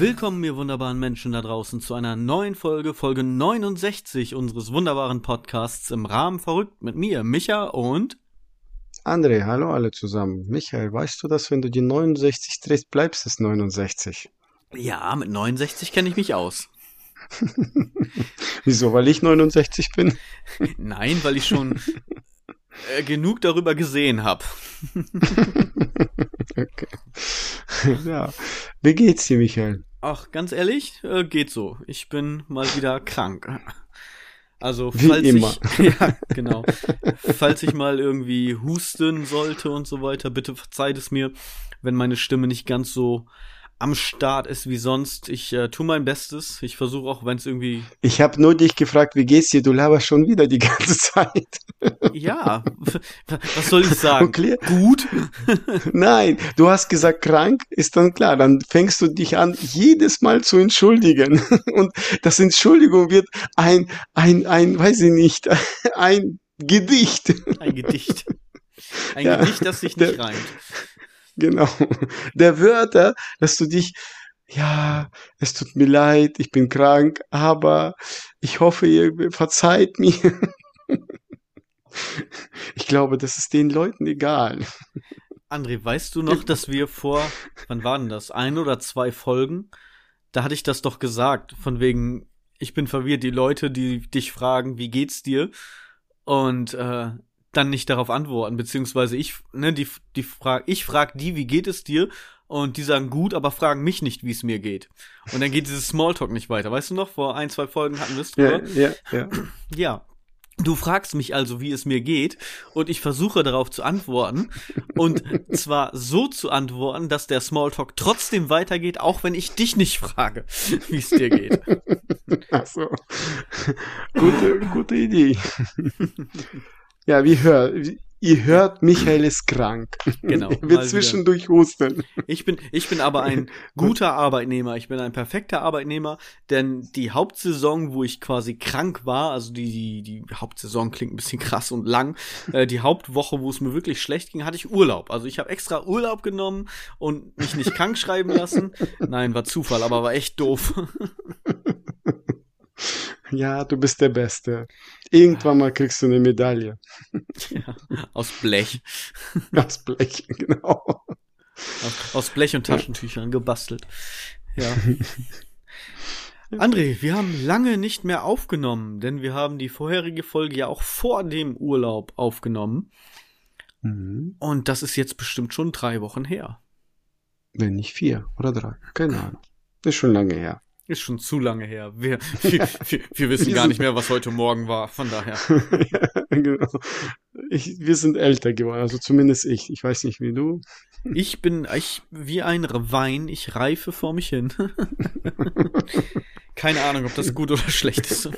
Willkommen, ihr wunderbaren Menschen da draußen, zu einer neuen Folge, Folge 69 unseres wunderbaren Podcasts im Rahmen verrückt mit mir, Micha und André, hallo alle zusammen. Michael, weißt du, dass wenn du die 69 drehst, bleibst es 69? Ja, mit 69 kenne ich mich aus. Wieso? Weil ich 69 bin? Nein, weil ich schon äh, genug darüber gesehen habe. okay. Ja. Wie geht's dir, Michael? Ach, ganz ehrlich, äh, geht so. Ich bin mal wieder krank. Also, Wie falls immer. ich, ja, genau. falls ich mal irgendwie husten sollte und so weiter, bitte verzeiht es mir, wenn meine Stimme nicht ganz so am Start ist wie sonst. Ich äh, tue mein Bestes. Ich versuche auch, wenn es irgendwie, Ich habe nur dich gefragt, wie geht's dir? Du laberst schon wieder die ganze Zeit. ja, was soll ich sagen? Okay. Gut? Nein, du hast gesagt krank, ist dann klar. Dann fängst du dich an, jedes Mal zu entschuldigen. Und das Entschuldigung wird ein, ein, ein, weiß ich nicht, ein Gedicht. Ein Gedicht. Ein Ja, Gedicht, das sich nicht der- reimt. Genau. Der Wörter, dass du dich, ja, es tut mir leid, ich bin krank, aber ich hoffe, ihr verzeiht mir. Ich glaube, das ist den Leuten egal. André, weißt du noch, dass wir vor, wann waren das? Ein oder zwei Folgen? Da hatte ich das doch gesagt, von wegen, ich bin verwirrt, die Leute, die dich fragen, wie geht's dir? Und äh, dann nicht darauf antworten, beziehungsweise ich, ne, die, die frag, ich frag die, wie geht es dir? Und die sagen gut, aber fragen mich nicht, wie es mir geht. Und dann geht dieses Smalltalk nicht weiter. Weißt du noch, vor ein, zwei Folgen hatten wir es Ja, drüber. ja, ja. Ja. Du fragst mich also, wie es mir geht, und ich versuche darauf zu antworten. Und zwar so zu antworten, dass der Smalltalk trotzdem weitergeht, auch wenn ich dich nicht frage, wie es dir geht. Ach so. Gute, gute Idee. Ja, wie hört, wie- ihr hört, Michael ist krank. Genau, Er wird zwischendurch husten. Ich bin, ich bin aber ein guter Arbeitnehmer. Ich bin ein perfekter Arbeitnehmer, denn die Hauptsaison, wo ich quasi krank war, also die, die, die Hauptsaison klingt ein bisschen krass und lang, äh, die Hauptwoche, wo es mir wirklich schlecht ging, hatte ich Urlaub. Also ich habe extra Urlaub genommen und mich nicht krank schreiben lassen. Nein, war Zufall, aber war echt doof. Ja, du bist der Beste. Irgendwann mal kriegst du eine Medaille. ja, aus Blech. Aus Blech, genau. Aus, aus Blech und Taschentüchern gebastelt. Ja. André, wir haben lange nicht mehr aufgenommen, denn wir haben die vorherige Folge ja auch vor dem Urlaub aufgenommen. Mhm. Und das ist jetzt bestimmt schon drei Wochen her. Wenn nicht vier oder drei. Keine Ahnung. Ist schon lange her. Ist schon zu lange her. Wir, wir, wir, wir wissen Wir gar nicht mehr, was heute Morgen war. Von daher. ja, genau. Ich, wir sind älter geworden, also zumindest ich. Ich weiß nicht wie du. Ich bin ich, wie ein Wein, ich reife vor mich hin. Keine Ahnung, ob das gut oder schlecht ist.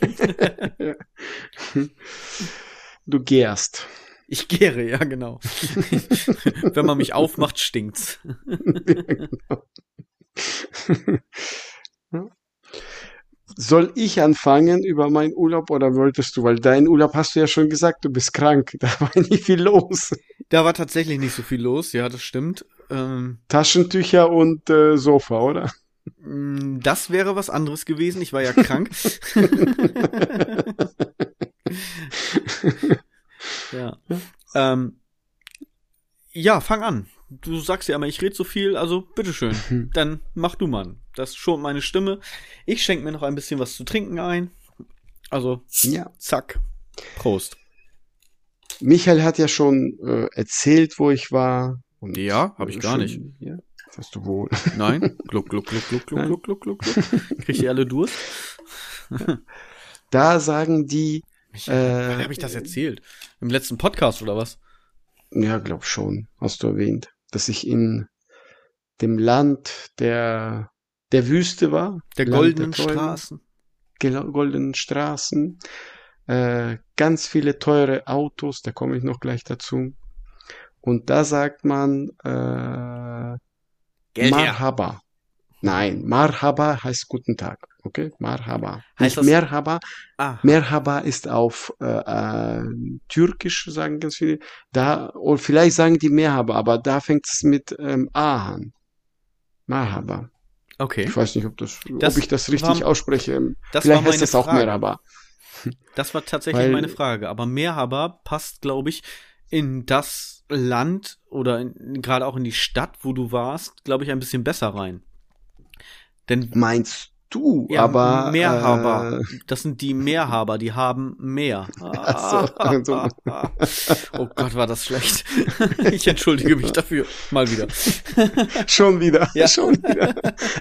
Du gärst. Ich gäre, ja, genau. Wenn man mich aufmacht, stinkt's. Soll ich anfangen über meinen Urlaub oder wolltest du? Weil deinen Urlaub hast du ja schon gesagt, du bist krank. Da war nicht viel los. Da war tatsächlich nicht so viel los, ja, das stimmt. Ähm, Taschentücher und äh, Sofa, oder? mh, das wäre was anderes gewesen. Ich war ja krank. ja. Ähm, ja, fang an. Du sagst ja immer, ich rede so viel, also bitteschön. Dann mach du mal. Das schont meine Stimme. Ich schenke mir noch ein bisschen was zu trinken ein. Also, Ja. zack. Prost. Michael hat ja schon äh, erzählt, wo ich war. Und, Ja, hab ich äh, gar schon- nicht. Ja, hast du wohl. Nein? Gluck, gluck, gluck, gluck, gluck, gluck, gluck, gluck, gluck. Kriegt ihr alle Durst? Da sagen die, Michael, Äh, wann habe ich das erzählt? Im letzten Podcast oder was? ja, glaub schon, hast du erwähnt, dass ich in dem Land der, der Wüste war. Der Land goldenen Träume, Straßen. goldenen Straßen, äh, ganz viele teure Autos, da komme ich noch gleich dazu. Und da sagt man äh, Geld her. Marhaba. Nein, Marhaba heißt guten Tag. Okay, Marhaba. Heißt Nicht das- Merhaba. Ah, Merhaba ist auf äh, äh, Türkisch, sagen ganz viele. Da, oder vielleicht sagen die Merhaba, aber da fängt es mit ähm, A an. Marhaba. Okay. Ich weiß nicht, ob, das, Das ob ich das richtig war- ausspreche. das Vielleicht war meine heißt das auch Frage. Merhaba. Das war tatsächlich Weil- meine Frage. Aber Merhaba passt, glaube ich, in das Land oder gerade auch in die Stadt, wo du warst, glaube ich, ein bisschen besser rein. Denn Meinst du, ja, aber. Mehrhaber, Äh, das sind die Mehrhaber, die haben mehr. Ach so, also. oh Gott, war das schlecht. ich entschuldige mich dafür. Mal wieder. schon wieder. Ja. Schon wieder.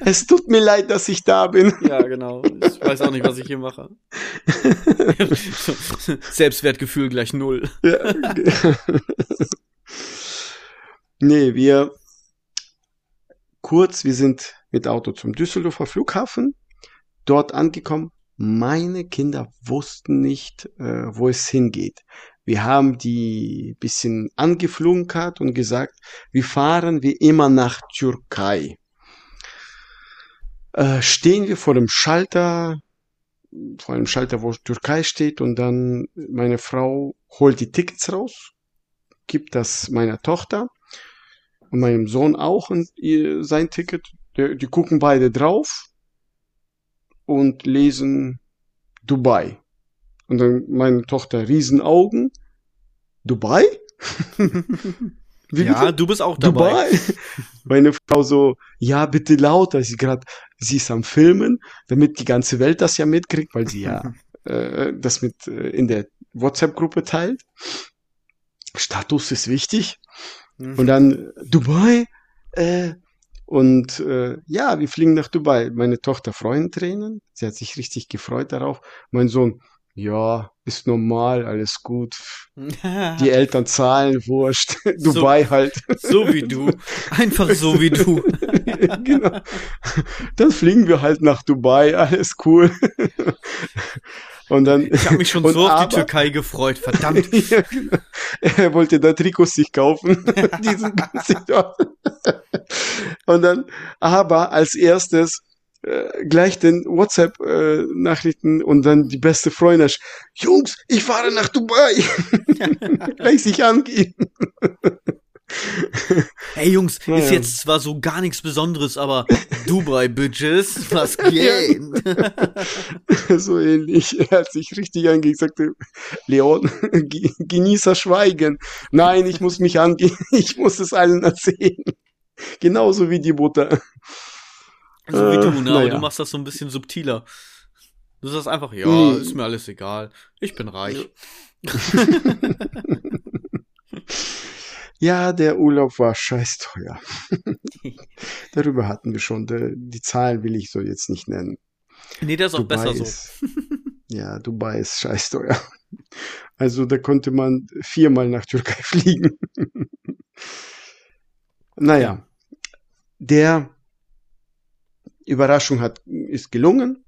Es tut mir leid, dass ich da bin. Ja, genau. Ich weiß auch nicht, was ich hier mache. Selbstwertgefühl gleich null. Ja. nee, wir kurz, wir sind mit Auto zum Düsseldorfer Flughafen, dort angekommen. Meine Kinder wussten nicht, äh, wo es hingeht. Wir haben die bisschen angeflunkert und gesagt, wir fahren wie immer nach Türkei. Äh, stehen wir vor dem Schalter, vor einem Schalter, wo Türkei steht und dann meine Frau holt die Tickets raus, gibt das meiner Tochter und meinem Sohn auch und ihr, sein Ticket. Die, die gucken beide drauf und lesen Dubai. Und dann meine Tochter Riesenaugen. Dubai? Wie ja, bitte? du bist auch dabei. Dubai. Meine Frau so, ja, bitte lauter. Sie gerade, sie ist am Filmen, damit die ganze Welt das ja mitkriegt, weil sie ja äh, das mit äh, in der WhatsApp-Gruppe teilt. Status ist wichtig. Und dann Dubai. Äh, und äh, ja, wir fliegen nach Dubai. Meine Tochter Freudentränen. Sie hat sich richtig gefreut darauf. Mein Sohn, ja, ist normal, alles gut. Die Eltern zahlen, wurscht. Dubai halt. so wie du. Einfach so wie du. genau. Dann fliegen wir halt nach Dubai, alles cool. Und dann. Ich habe mich schon so auf aber- die Türkei gefreut, verdammt. ja, genau. Er wollte da Trikots sich kaufen. Die sind günstig dort. Und dann, aber als erstes äh, gleich den WhatsApp-Nachrichten und dann die beste Freundin. Jungs, ich fahre nach Dubai. gleich sich angehen. Hey Jungs, Ja, ist jetzt zwar so gar nichts Besonderes, aber Dubai Bitches, was geht? so ähnlich. Er hat sich richtig angehen, sagte, Leon, ge- genießer Schweigen. Nein, ich muss mich angehen, ich muss es allen erzählen. Genauso wie die Mutter. so wie Äh, du, ne? Aber naja. du machst das so ein bisschen subtiler. Du sagst einfach, ja, Nee. ist mir alles egal. Ich bin reich. Ja, der Urlaub war scheiß teuer. Darüber hatten wir schon. Die, Zahlen will ich so jetzt nicht nennen. Nee, der ist auch besser so. ist, ja, Dubai ist scheiß teuer. Also da konnte man viermal nach Türkei fliegen. naja, der Überraschung hat, ist gelungen.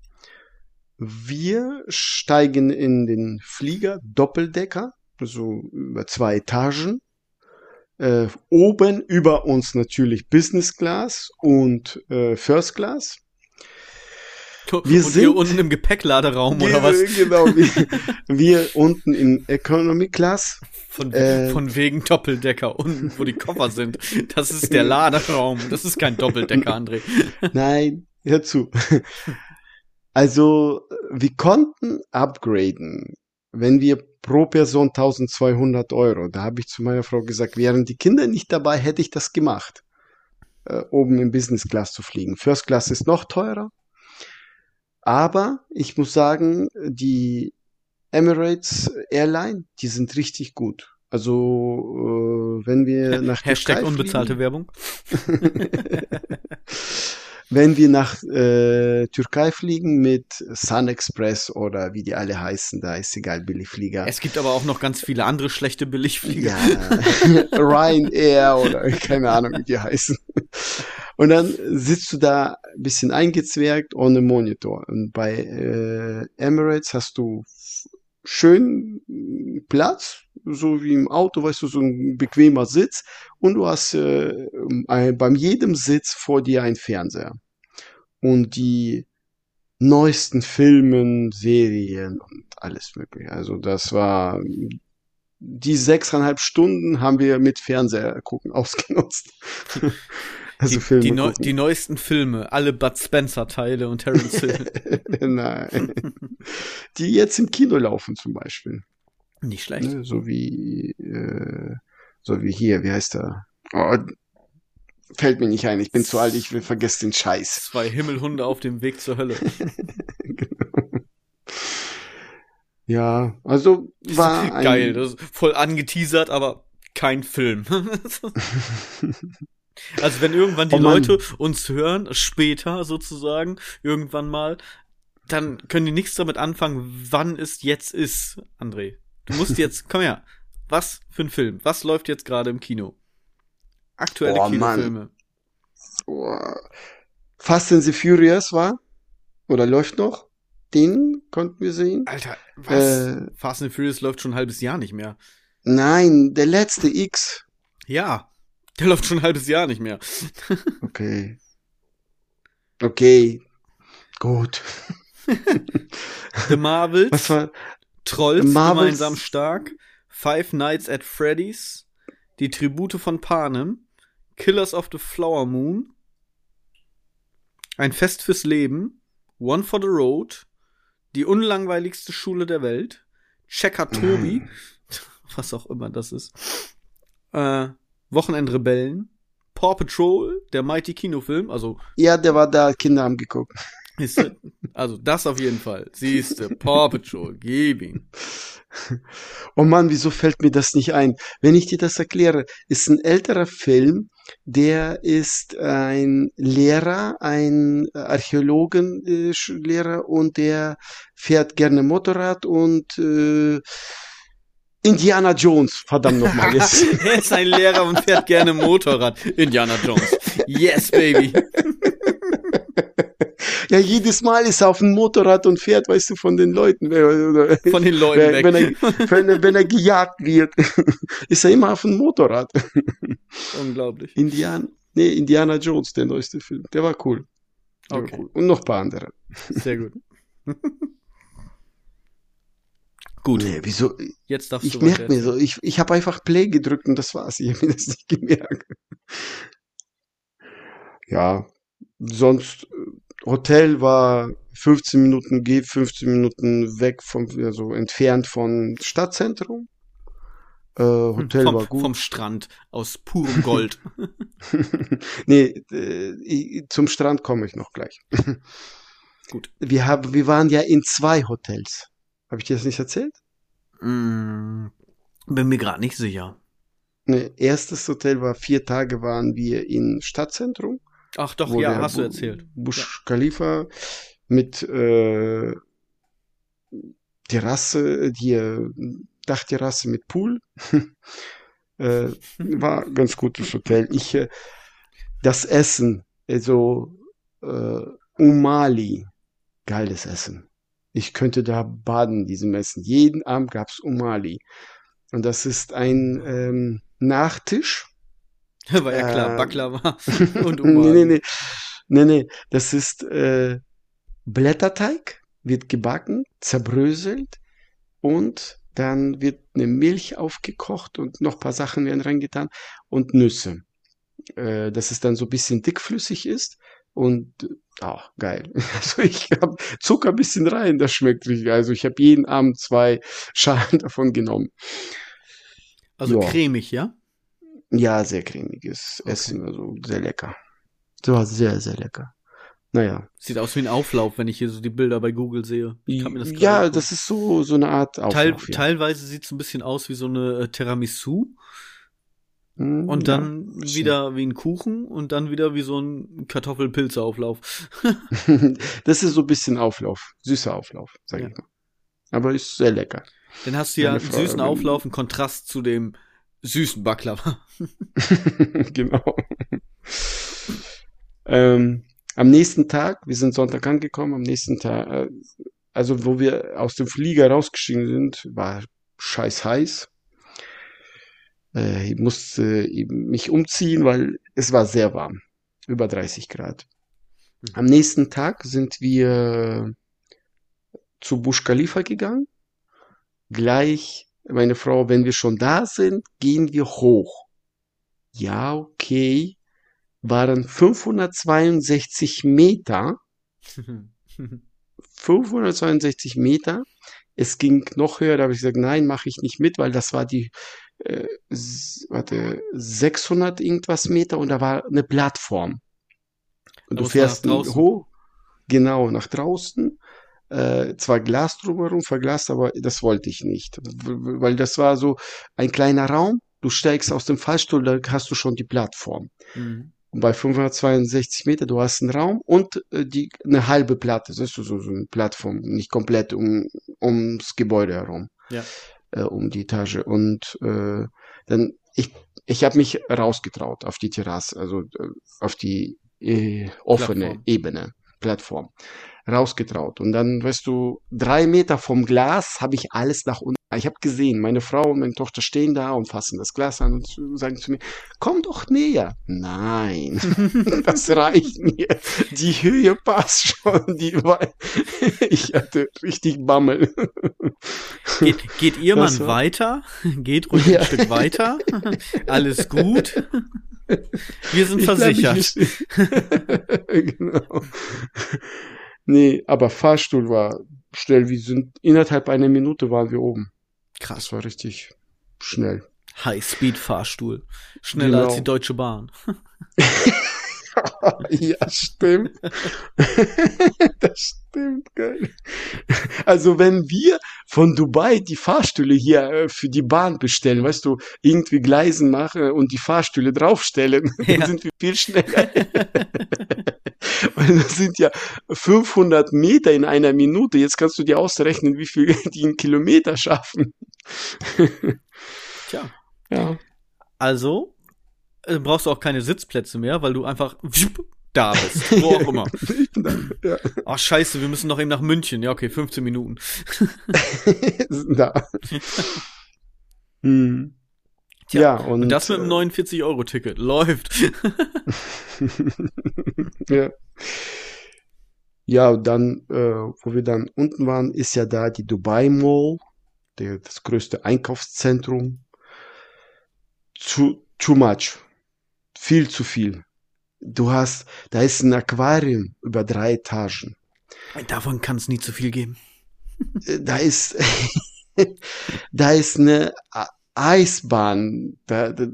Wir steigen in den Flieger Doppeldecker, so über zwei Etagen. Äh, oben über uns natürlich Business Class und äh, First Class. Wir Und hier sind- unten im Gepäckladeraum oder Ge- was? Genau, wir, wir unten in Economy Class. Von, Äh. von wegen Doppeldecker unten, wo die Koffer sind. Das ist der Laderaum. Das ist kein Doppeldecker, André. Nein, hör zu. Also, wir konnten upgraden, wenn wir pro Person 1200 Euro. Da habe ich zu meiner Frau gesagt, wären die Kinder nicht dabei, hätte ich das gemacht. Äh, oben im Business Class zu fliegen. First Class ist noch teurer. Aber ich muss sagen, die Emirates Airline, die sind richtig gut. Also, äh, wenn wir nach Hashtag Türkei unbezahlte Werbung. wenn wir nach äh, Türkei fliegen mit Sun Express oder wie die alle heißen, da ist egal, Billigflieger. Es gibt aber auch noch ganz viele andere schlechte Billigflieger. Ja, Ryanair oder keine Ahnung, wie die heißen. Und dann sitzt du da ein bisschen eingezwergt ohne Monitor. Und bei äh, Emirates hast du schön Platz, so wie im Auto, weißt du, so ein bequemer Sitz. Und du hast äh, ein, beim jedem Sitz vor dir ein Fernseher. Und die neuesten Filmen, Serien und alles mögliche. Also das war die sechseinhalb Stunden haben wir mit Fernseher gucken ausgenutzt. Also die, Filme die, neu, die neuesten Filme, alle Bud Spencer-Teile und Terence Hill. Nein. Die jetzt im Kino laufen zum Beispiel. Nicht schlecht. Ne? So wie, äh, so wie hier, wie heißt er? Oh, fällt mir nicht ein, ich bin zu alt, ich will vergessen den Scheiß. Zwei Himmelhunde auf dem Weg zur Hölle. Ja, also war ein, Geil, das ist voll angeteasert, aber kein Film. also wenn irgendwann die Oh. Leute uns hören, später sozusagen, irgendwann mal, dann können die nichts damit anfangen, wann es jetzt ist, André. Du musst jetzt, komm her, was für ein Film? Was läuft jetzt gerade im Kino? Aktuelle Oh. Kinofilme. oh, Fast and the Furious war oder läuft noch. Den konnten wir sehen. Alter, was? Äh, Fast and Furious läuft schon ein halbes Jahr nicht mehr. Nein, der letzte X. Ja, der läuft schon ein halbes Jahr nicht mehr. Okay. Okay. Gut. The Marvels. Was war? Trolls Marvels- gemeinsam stark, Five Nights at Freddy's, Die Tribute von Panem, Killers of the Flower Moon, Ein Fest fürs Leben, One for the Road, Die unlangweiligste Schule der Welt, Checker Tobi, was auch immer das ist, äh, Wochenendrebellen, Paw Patrol, der Mighty Kinofilm, also Ja, der war da, Kinder haben geguckt. Also das auf jeden Fall. Siehste, Paw Patrol, gib ihm. Oh Mann, wieso fällt mir das nicht ein? Wenn ich dir das erkläre, ist ein älterer Film, der ist ein Lehrer, ein Archäologenlehrer und der fährt gerne Motorrad und äh, Indiana Jones, verdammt nochmal. Er ist ein Lehrer und fährt gerne Motorrad. Indiana Jones. Yes, baby. Ja, jedes Mal ist er auf dem Motorrad und fährt, weißt du, von den Leuten. Von den Leuten wenn, weg. wenn, er, wenn, er, gejagt wird, ist er immer auf dem Motorrad. Unglaublich. Indiana, nee, Indiana Jones, der neueste Film. Der war cool. Der Okay. war cool. Und noch ein paar andere. Sehr gut. gut, Nee, wieso? jetzt darfst Ich du merke weiter mir so, ich, ich habe einfach Play gedrückt und das war's. Ich habe mir das nicht gemerkt. Ja, sonst äh, Hotel war 15 Minuten geht, 15 Minuten weg vom, also entfernt von Stadtzentrum. Äh, Hotel vom, war gut. vom Strand aus purem Gold. nee, äh, zum Strand komme ich noch gleich. Gut. Wir haben, wir waren ja in zwei Hotels. Habe ich dir das nicht erzählt? mm, bin mir gerade nicht sicher. Ne, erstes Hotel war vier Tage waren wir in Stadtzentrum. Ach doch, ja, hast du erzählt. Busch Khalifa mit äh, Terrasse, die äh, Dachterrasse mit Pool. äh, war ein ganz gutes Hotel. Ich äh, das Essen, also äh, Umali, geiles Essen. Ich könnte da baden in diesem Essen. Jeden Abend gab's Umali. Und das ist ein ähm, Nachtisch War ja klar, Äh, Baklava und nee, nee, nee. Nee, nee. Das ist äh, Blätterteig, wird gebacken, zerbröselt und dann wird eine Milch aufgekocht und noch ein paar Sachen werden reingetan und Nüsse. Äh, dass es dann so ein bisschen dickflüssig ist und auch geil. Also ich habe Zucker ein bisschen rein, das schmeckt richtig. Also ich habe jeden Abend zwei Schalen davon genommen. Also Ja. cremig, ja? Ja, sehr cremiges Okay. Essen, also sehr lecker. Das war sehr, sehr lecker. Naja. Sieht aus wie ein Auflauf, wenn ich hier so die Bilder bei Google sehe. Ich kann mir das ja, angucken. das ist so, so eine Art Teil, Auflauf. ja. Teilweise sieht es ein bisschen aus wie so eine äh, Tiramisu Hm, und ja, dann bisschen. wieder wie ein Kuchen und dann wieder wie so ein Kartoffelpilzeauflauf. das ist so ein bisschen Auflauf. Süßer Auflauf, sag Ja. ich mal. Aber ist sehr lecker. Dann hast du ja einen süßen Auflauf, im Kontrast zu dem süßen Baklava. genau. ähm, am nächsten Tag, wir sind Sonntag angekommen, am nächsten Tag, äh, also wo wir aus dem Flieger rausgestiegen sind, war scheiß heiß. Äh, ich musste mich umziehen, weil es war sehr warm. Über 30 Grad. Mhm. Am nächsten Tag sind wir zu Busch Khalifa gegangen. Gleich, meine Frau, wenn wir schon da sind, gehen wir hoch. Ja, okay. waren 562 Meter. 562 Meter. Es ging noch höher, da habe ich gesagt, nein, mache ich nicht mit, weil das war die, äh, warte, 600 irgendwas Meter und da war eine Plattform. Und du fährst hoch, genau, nach draußen. Äh, zwar Glas drumherum, verglast, aber das wollte ich nicht. Weil das war so ein kleiner Raum, du steigst aus dem Fallstuhl, da hast du schon die Plattform. Mhm. Und bei 562 Meter, du hast einen Raum und äh, die, eine halbe Platte, das ist so, so eine Plattform, nicht komplett um, ums Gebäude herum, ja. äh, um die Etage. Und äh, dann, ich, ich habe mich rausgetraut auf die Terrasse, also äh, auf die äh, offene Plattform. Ebene, Plattform rausgetraut. Und dann, weißt du, drei Meter vom Glas habe ich alles nach unten. Ich habe gesehen, meine Frau und meine Tochter stehen da und fassen das Glas an und sagen zu mir, komm doch näher. Nein, das reicht mir. Die Höhe passt schon. Die ich hatte richtig Bammel. Geht, geht ihr Mann weiter? Geht ruhig ja. ein Stück weiter. Alles gut. Wir sind versichert. genau. Nee, aber Fahrstuhl war schnell. Wir sind innerhalb einer Minute waren wir oben. Krass. Das war richtig schnell. High-Speed-Fahrstuhl. Schneller genau. als die Deutsche Bahn. ja, stimmt. das stimmt, geil. Also wenn wir von Dubai die Fahrstühle hier äh, für die Bahn bestellen, weißt du, irgendwie Gleisen machen und die Fahrstühle draufstellen, ja. dann sind wir viel schneller. Weil das sind ja 500 Meter in einer Minute. Jetzt kannst du dir ausrechnen, wie viel die einen Kilometer schaffen. Tja. Ja. Also, äh, brauchst du auch keine Sitzplätze mehr, weil du einfach da bist, wo auch immer. ja. Ach scheiße, wir müssen noch eben nach München. Ja, okay, 15 Minuten. da. hm. Tja, ja, und, und das mit einem 49-Euro-Ticket. Läuft. ja. Ja, und dann, äh, wo wir dann unten waren, ist ja da die Dubai Mall, der, das größte Einkaufszentrum. Zu, too much viel zu viel. Du hast, da ist ein Aquarium über drei Etagen. Davon kann es nie zu viel geben. Äh, da ist, da ist eine Eisbahn. Da, da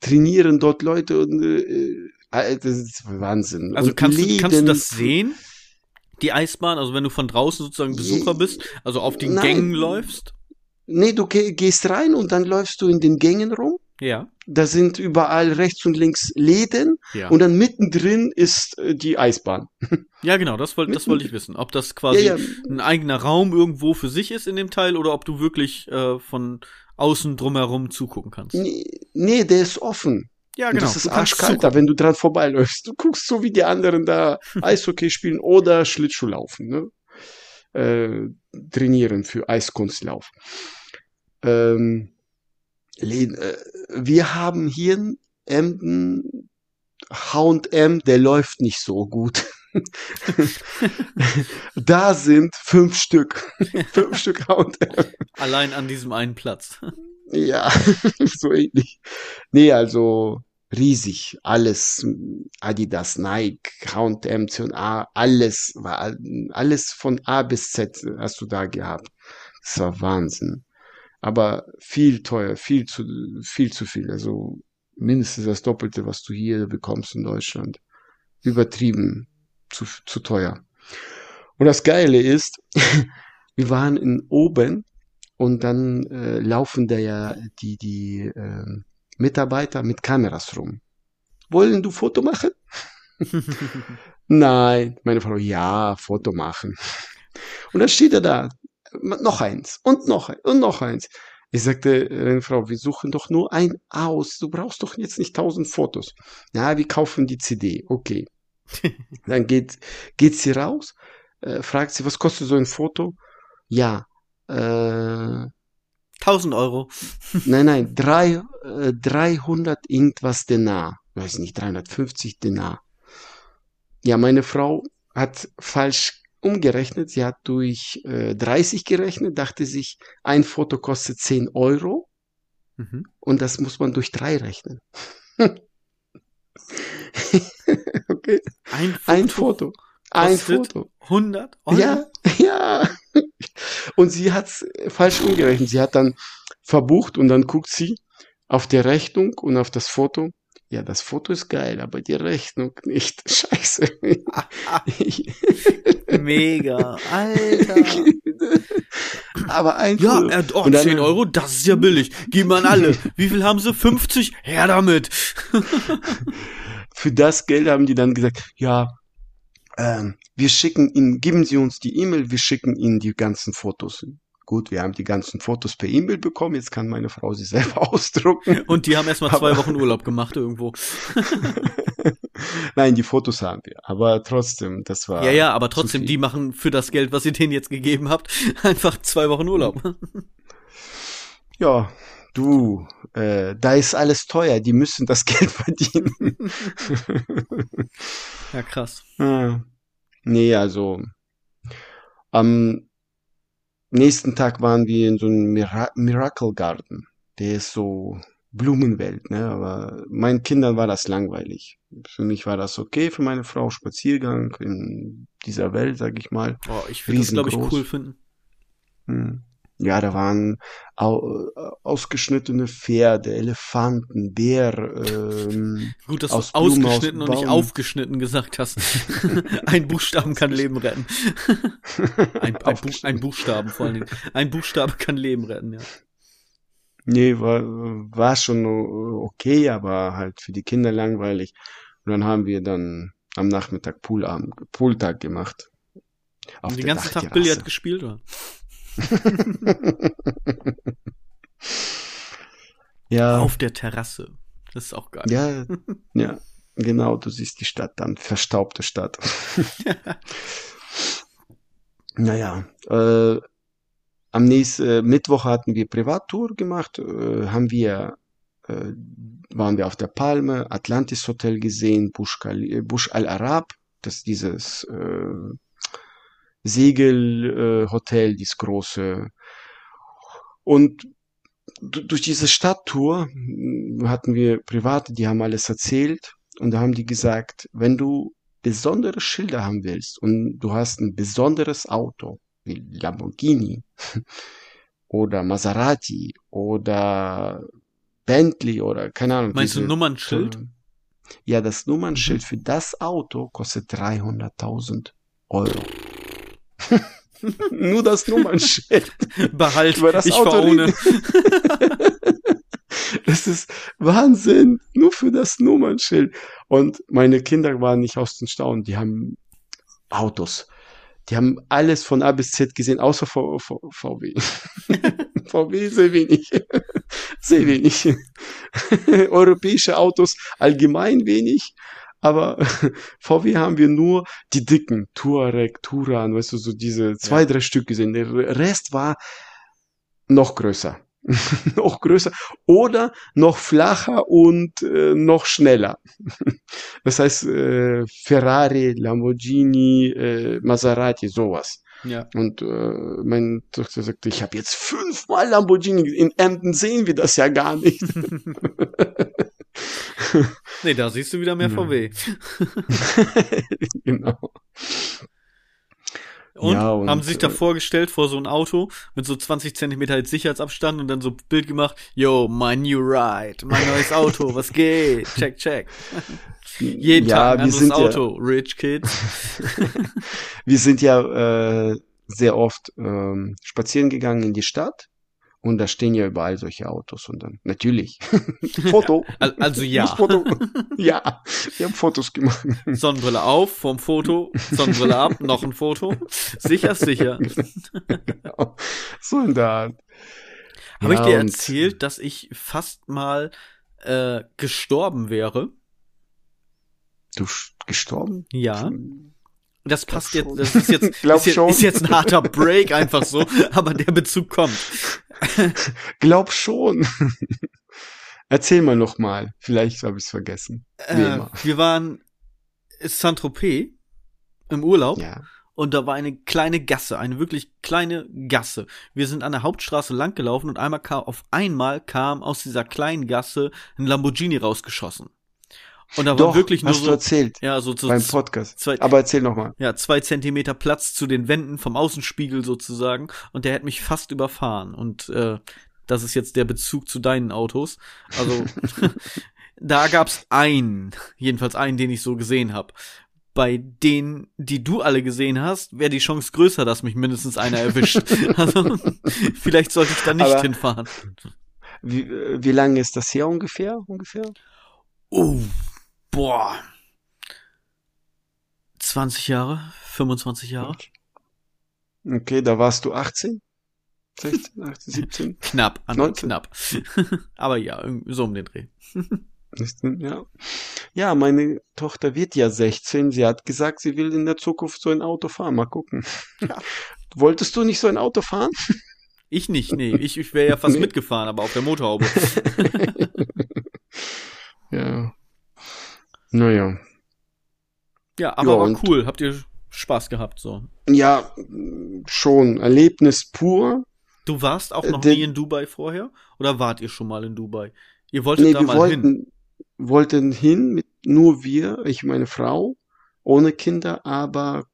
trainieren dort Leute und äh, äh das ist Wahnsinn. Also kannst du, kannst du das sehen? Die Eisbahn, also wenn du von draußen sozusagen Besucher bist, also auf den Nein. Gängen läufst? Nee, du gehst rein und dann läufst du in den Gängen rum ja. Da sind überall rechts und links Läden ja. und dann mittendrin ist äh, die Eisbahn. Ja, genau, das wollte das wollte ich wissen. Ob das quasi ja, ja. ein eigener Raum irgendwo für sich ist in dem Teil oder ob du wirklich äh, von außen drumherum zugucken kannst. Nee, nee der ist offen. Ja, genau. Und das ist arschkalt da, wenn du dran vorbeiläufst. Du guckst so wie die anderen da Eishockey spielen oder Schlittschuh laufen, ne? Äh, trainieren für Eiskunstlauf. Ähm, äh, wir haben hier in Emden H&M, der läuft nicht so gut. da sind fünf Stück. fünf Stück H&M. Allein an diesem einen Platz. ja, so ähnlich. Nee, also riesig. Alles, Adidas, Nike, H&M, C&A, alles war, alles von A bis Z hast du da gehabt. Das war Wahnsinn aber viel teuer, viel zu, viel zu viel. Also mindestens das Doppelte, was du hier bekommst in Deutschland. Übertrieben, zu, zu teuer. Und das Geile ist, wir waren in oben und dann äh, laufen da ja die, die äh, Mitarbeiter mit Kameras rum. Wollen du Foto machen? Nein, meine Frau, ja, Foto machen. Und dann steht er da, noch eins und noch eins und noch eins. Ich sagte, äh, Frau, wir suchen doch nur ein aus. Du brauchst doch jetzt nicht tausend Fotos. Ja, wir kaufen die CD. Okay. Dann geht, geht sie raus, äh, fragt sie, was kostet so ein Foto? Ja, äh, 1000 Euro. nein, nein, drei, äh, 300 irgendwas Denar. Weiß nicht, 350 Denar. Ja, meine Frau hat falsch umgerechnet, sie hat durch äh, 30 gerechnet, dachte sich, ein Foto kostet 10 Euro mhm. und das muss man durch drei rechnen. okay. Ein Foto. Ein Foto. Ein Foto. 100 Euro. Ja, ja. Und sie hat's falsch umgerechnet. Sie hat dann verbucht und dann guckt sie auf die Rechnung und auf das Foto. Ja, das Foto ist geil, aber die Rechnung nicht. Scheiße. Mega. Alter. aber ein Ja, Foto. äh, oh, Und dann- 10 Euro, das ist ja billig. Gib mal an alle. Wie viel haben sie? 50? Her damit. Für das Geld haben die dann gesagt, ja, ähm, wir schicken Ihnen, geben Sie uns die E-Mail, wir schicken Ihnen die ganzen Fotos. Gut, wir haben die ganzen Fotos per E-Mail bekommen, jetzt kann meine Frau sie selber ausdrucken. Und die haben erstmal zwei Wochen Urlaub gemacht irgendwo. Nein, die Fotos haben wir, aber trotzdem, das war. Ja, ja, aber trotzdem, die machen für das Geld, was ihr denen jetzt gegeben habt, einfach zwei Wochen Urlaub. Ja, du, äh, da ist alles teuer, die müssen das Geld verdienen. Ja, krass. Ah. Nee, also am nächsten Tag waren wir in so einem Mira Miracle Garden. Der ist so Blumenwelt, ne? Aber meinen Kindern war das langweilig. Für mich war das okay, für meine Frau Spaziergang in dieser Welt, sag ich mal. Oh, ich würde das, glaube ich, cool finden. Hm. Ja, da waren au ausgeschnittene Pferde, Elefanten, Bär, ähm, Gut, dass Aus du Blumen, ausgeschnitten aus und nicht aufgeschnitten gesagt hast. ein Buchstaben kann Leben retten. ein, ein, Buch, ein Buchstaben vor allen Dingen. Ein Buchstabe kann Leben retten, ja. Nee, war, war schon okay, aber halt für die Kinder langweilig. Und dann haben wir dann am Nachmittag Poolabend, Pooltag gemacht. Auf Und den ganzen Tag. Billard gespielt, oder? ja, Auf der Terrasse. Das ist auch geil. ja, ja, genau, du siehst die Stadt dann, verstaubte Stadt. naja, äh, am nächsten äh, Mittwoch hatten wir Privattour gemacht, äh, haben wir, äh, waren wir auf der Palme, Atlantis Hotel gesehen, Bush, Khali- äh, Bush Al Arab, das ist dieses äh, Segelhotel, äh, Hotel, dieses große. Und du- durch diese Stadttour mh, hatten wir Private, die haben alles erzählt und da haben die gesagt, wenn du besondere Schilder haben willst und du hast ein besonderes Auto, wie Lamborghini oder Maserati oder Bentley oder keine Ahnung. Meinst du diese- ein Nummernschild? Ja, das Nummernschild für das Auto kostet 300.000 Euro. Nur das Nummernschild. Behalt, Über das ich Auto ohne. Das ist Wahnsinn. Nur für das Nummernschild. Und meine Kinder waren nicht aus den Staunen. Die haben Autos. Die haben alles von A bis Z gesehen, außer v v VW. VW sehr wenig. Sehr wenig. Europäische Autos allgemein wenig. Aber VW haben wir nur die dicken, Touareg, Turan, weißt du, so diese zwei, Ja. drei Stück gesehen. Der Rest war noch größer. noch größer oder noch flacher und äh, noch schneller. das heißt äh, Ferrari, Lamborghini, äh, Maserati, sowas. Ja. Und äh, meine Tochter sagte, ich habe jetzt fünfmal Lamborghini. In Emden sehen wir das ja gar nicht. Nee, da siehst du wieder mehr Ja. VW. genau. Und, Ja, und, haben sich da äh, vorgestellt vor so ein Auto mit so 20 Zentimeter Sicherheitsabstand und dann so Bild gemacht, yo, my new ride, mein neues Auto, was geht? Check, check. Jeden ja, Tag ein wir anderes sind Auto, rich kids. Ja, wir sind ja äh, sehr oft ähm, spazieren gegangen in die Stadt und da stehen ja überall solche Autos und dann natürlich Foto. Al- Also ja, Foto. ja, wir haben Fotos gemacht. Sonnenbrille auf, vorm Foto, Sonnenbrille ab, noch ein Foto. Sicher, sicher. Genau. So in der Art. Habe ich Ja, dir und- erzählt, dass ich fast mal äh, gestorben wäre? Du gestorben? Ja. Das passt jetzt, das ist jetzt, ist, jetzt ist jetzt ein harter Break einfach so, aber der Bezug kommt. Glaub schon. Erzähl mal noch mal. Vielleicht habe ich es vergessen. Äh, wir waren in Saint-Tropez im Urlaub Ja. und da war eine kleine Gasse, eine wirklich kleine Gasse. Wir sind an der Hauptstraße lang gelaufen und einmal kam, auf einmal kam aus dieser kleinen Gasse ein Lamborghini rausgeschossen. Und da war wirklich nur hast du so, erzählt ja, so, so beim Podcast. zwei, Aber erzähl nochmal. ja, zwei Zentimeter Platz zu den Wänden vom Außenspiegel sozusagen. Und der hätte mich fast überfahren. Und äh, das ist jetzt der Bezug zu deinen Autos. Also da gab's einen, jedenfalls einen, den ich so gesehen habe. Bei denen, die du alle gesehen hast, wäre die Chance größer, dass mich mindestens einer erwischt. Also vielleicht sollte ich da nicht Aber- hinfahren. Wie, wie lange ist das her ungefähr? ungefähr? Oh, boah. 20 Jahre, 25 Jahre. Okay, da warst du 18? 16, 18, 17? Knapp, an, 19. knapp. Aber ja, so um den Dreh. 16, Ja. ja, meine Tochter wird ja 16. Sie hat gesagt, sie will in der Zukunft so ein Auto fahren. Mal gucken. Ja. Wolltest du nicht so ein Auto fahren? Ich nicht, nee. Ich, ich wäre ja fast Nee. mitgefahren, aber auf der Motorhaube. Ja. Naja. Ja, aber Ja, war cool. Habt ihr Spaß gehabt, so. Ja, schon. Erlebnis pur. Du warst auch Äh, noch der- nie in Dubai vorher? Oder wart ihr schon mal in Dubai? Ihr wolltet Nee, da wir mal hin. wollten, wollten hin mit nur wir, ich meine Frau, ohne Kinder, aber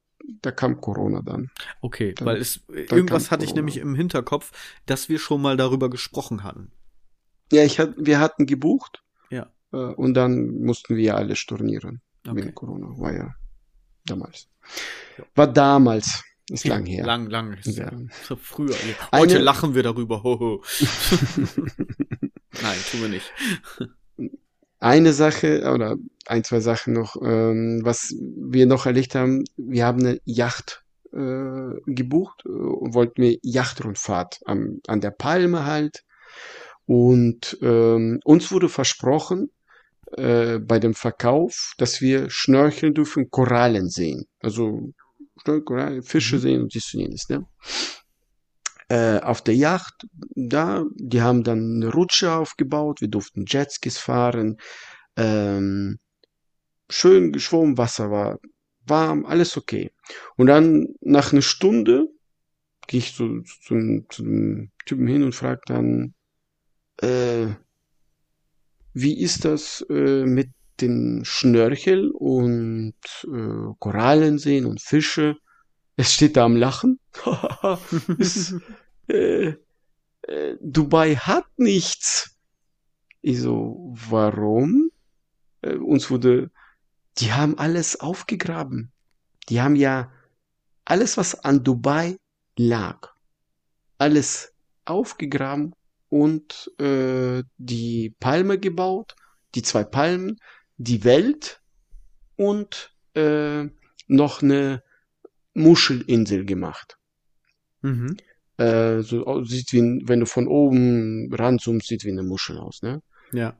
da kam Corona dann. Okay, Dann- weil es, kam irgendwas hatte ich nämlich im Hinterkopf, dass wir schon mal darüber gesprochen hatten. Ja, ich hat, wir hatten gebucht äh, und dann mussten wir alle stornieren. Okay. Wegen Corona. War ja damals. War damals. Ist lang her. Lang, lang. Ist Ja. so früher. Eine- Heute lachen wir darüber. Hoho. Nein, tun wir nicht. Eine Sache oder ein, zwei Sachen noch, ähm, was wir noch erlebt haben, wir haben eine Yacht äh, gebucht äh, und wollten eine Yachtrundfahrt am, an der Palme halt. Und ähm, uns wurde versprochen äh, bei dem Verkauf, dass wir schnorcheln dürfen, Korallen sehen. Also Korallen, Fische Mhm. sehen und dies und jenes. Ne? Äh, auf der Yacht, da, die haben dann eine Rutsche aufgebaut, wir durften Jetskis fahren, ähm, schön geschwommen, Wasser war warm, alles okay. Und dann nach einer Stunde gehe ich zu, zu, zu dem Typen hin und frage dann, äh, wie ist das äh, mit den Schnörchel und äh, Korallen sehen und Fische? Es steht da am Lachen. ist, äh, äh, Dubai hat nichts. Ich so, warum? Äh, uns wurde, die haben alles aufgegraben. Die haben ja alles, was an Dubai lag, alles aufgegraben und äh, die Palme gebaut, die zwei Palmen, die Welt und äh, noch eine Muschelinsel gemacht. Mhm. Äh, so sieht wie, wenn du von oben ranzoomst, sieht wie eine Muschel aus, ne? Ja.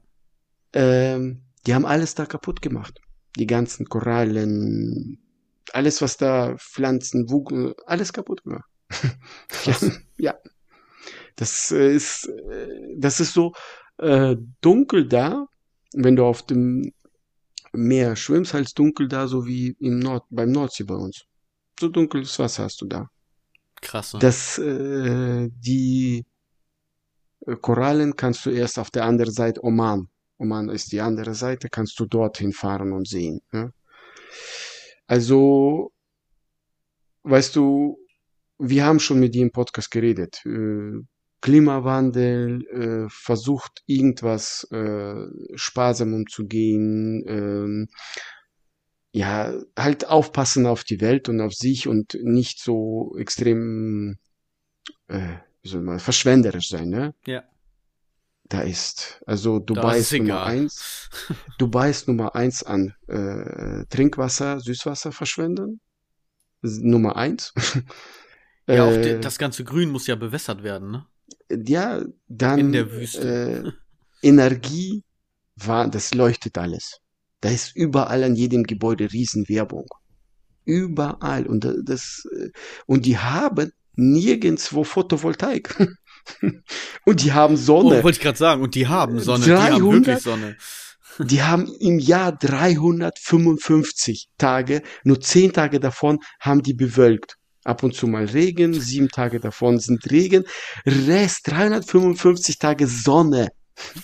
Ähm, die haben alles da kaputt gemacht. Die ganzen Korallen, alles was da, Pflanzen, Wug, alles kaputt gemacht. Ja. Das äh, ist, äh, das ist so äh, dunkel da, wenn du auf dem Meer schwimmst, halt dunkel da, so wie im Nord, beim Nordsee bei uns. So dunkles Wasser hast du da. Krass. ne? Das, äh, die äh, Korallen kannst du erst auf der anderen Seite, Oman. Oman ist die andere Seite, kannst du dorthin fahren und sehen. Ne? Also, weißt du, wir haben schon mit dir im Podcast geredet. Äh, Klimawandel, äh, versucht irgendwas äh, sparsam umzugehen, ähm, ja, halt aufpassen auf die Welt und auf sich und nicht so extrem, äh, wie soll man, verschwenderisch sein, ne? Ja. Da ist, also Dubai ist ist Nummer eins. Dubai ist Nummer eins an äh, Trinkwasser, Süßwasser verschwenden. Nummer eins. Ja, auch Äh, die, das ganze Grün muss ja bewässert werden, ne? Ja, dann In der Wüste. Äh, Energie war, das leuchtet alles. Da ist überall an jedem Gebäude Riesenwerbung. Überall. Und da- das, äh, und die haben nirgendwo Photovoltaik. und die haben Oh, Sonne. wollte ich gerade sagen. Und die haben Sonne. Die haben 300? wirklich Sonne. Die haben im Jahr 355 Tage, nur 10 Tage davon haben die bewölkt. Ab und zu mal Regen, sieben Tage davon sind Regen, Rest 355 Tage Sonne.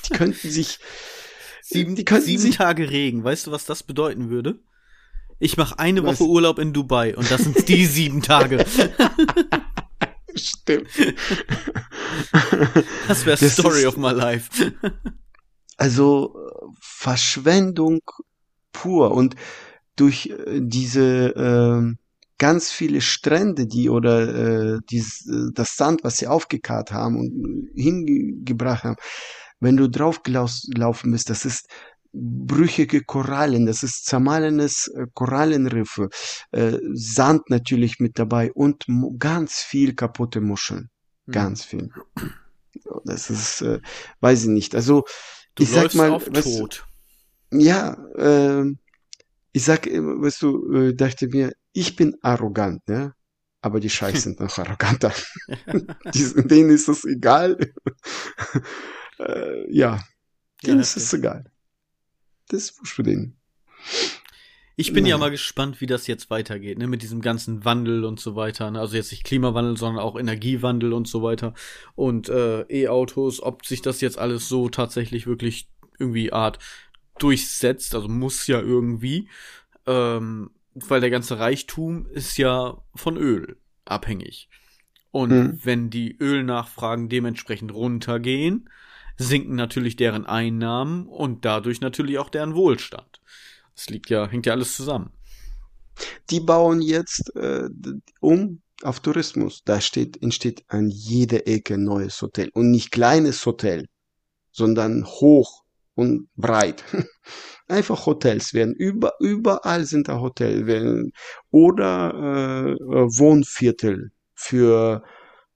Die könnten sich sieben, sieben Tage Regen. Weißt du, was das bedeuten würde? Ich mache eine was? Woche Urlaub in Dubai und das sind die sieben Tage. Stimmt. Das wäre Story of my life. Also Verschwendung pur und durch äh, diese äh, ganz viele Strände, die oder äh, äh, das Sand, was sie aufgekarrt haben und hingebracht haben, wenn du drauf gelaufen bist, das ist brüchige Korallen, das ist zermahlenes äh, Korallenriffe, äh, Sand natürlich mit dabei und ganz viel kaputte Muscheln. Hm. Ganz viel. Das ist, äh, weiß ich nicht. Also, du ich sag mal, tot. ja, äh, ich sag, weißt du, äh, dachte mir, ich bin arrogant, ne? Aber die Scheiß sind noch arroganter. die, denen ist das egal. äh, ja, denen ja, ist es egal. Das ist wurscht für den. Ich bin Nein. ja mal gespannt, wie das jetzt weitergeht, ne, mit diesem ganzen Wandel und so weiter. Ne? Also jetzt nicht Klimawandel, sondern auch Energiewandel und so weiter. Und äh, E-Autos, ob sich das jetzt alles so tatsächlich wirklich irgendwie Art durchsetzt, also muss ja irgendwie, ähm, weil der ganze Reichtum ist ja von Öl abhängig. Und mhm. wenn die Ölnachfragen dementsprechend runtergehen, sinken natürlich deren Einnahmen und dadurch natürlich auch deren Wohlstand. Das liegt ja, hängt ja alles zusammen. Die bauen jetzt äh, um auf Tourismus. Da steht, entsteht an jeder Ecke ein neues Hotel. Und nicht kleines Hotel, sondern hoch und breit. Einfach Hotels werden. Über, überall sind da Hotels. Werden, oder äh, Wohnviertel für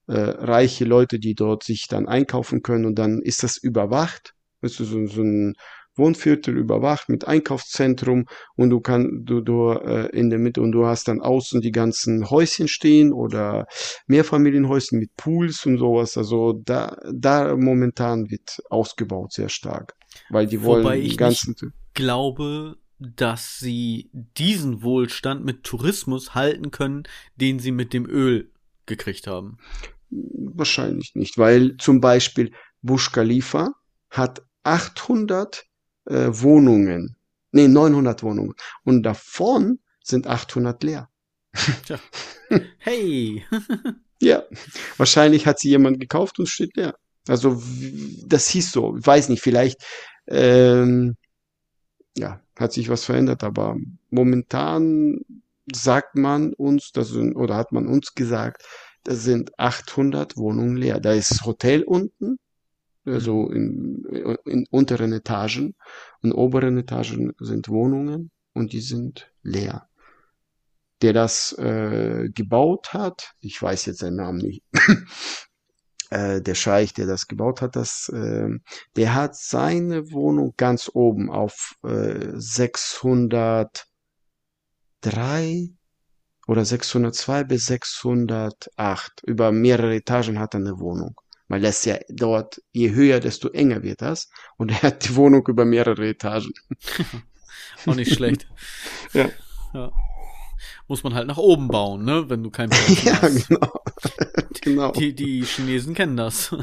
äh, reiche Leute, die dort sich dann einkaufen können und dann ist das überwacht. Das ist so, so ein Wohnviertel überwacht mit Einkaufszentrum und du kannst du, du äh, in der Mitte und du hast dann außen die ganzen Häuschen stehen oder Mehrfamilienhäuschen mit Pools und sowas. Also da da momentan wird ausgebaut sehr stark, weil die wollen Wobei die ganzen glaube, dass sie diesen Wohlstand mit Tourismus halten können, den sie mit dem Öl gekriegt haben. Wahrscheinlich nicht, weil zum Beispiel Bush Khalifa hat 800 äh, Wohnungen, nee 900 Wohnungen und davon sind 800 leer. Tja. Hey. ja, wahrscheinlich hat sie jemand gekauft und steht leer. Also das hieß so, ich weiß nicht, vielleicht ähm, ja, hat sich was verändert, aber momentan sagt man uns, das sind, oder hat man uns gesagt, da sind 800 Wohnungen leer. Da ist Hotel unten, also in, in unteren Etagen und oberen Etagen sind Wohnungen und die sind leer. Der das äh, gebaut hat, ich weiß jetzt seinen Namen nicht, äh, der Scheich, der das gebaut hat, das, äh, der hat seine Wohnung ganz oben auf äh, 603 oder 602 bis 608. Über mehrere Etagen hat er eine Wohnung. Weil das ja dort, je höher, desto enger wird das. Und er hat die Wohnung über mehrere Etagen. Auch nicht schlecht. ja. ja muss man halt nach oben bauen, ne? Wenn du kein Balkon ja, hast. genau. genau. Die, die Chinesen kennen das.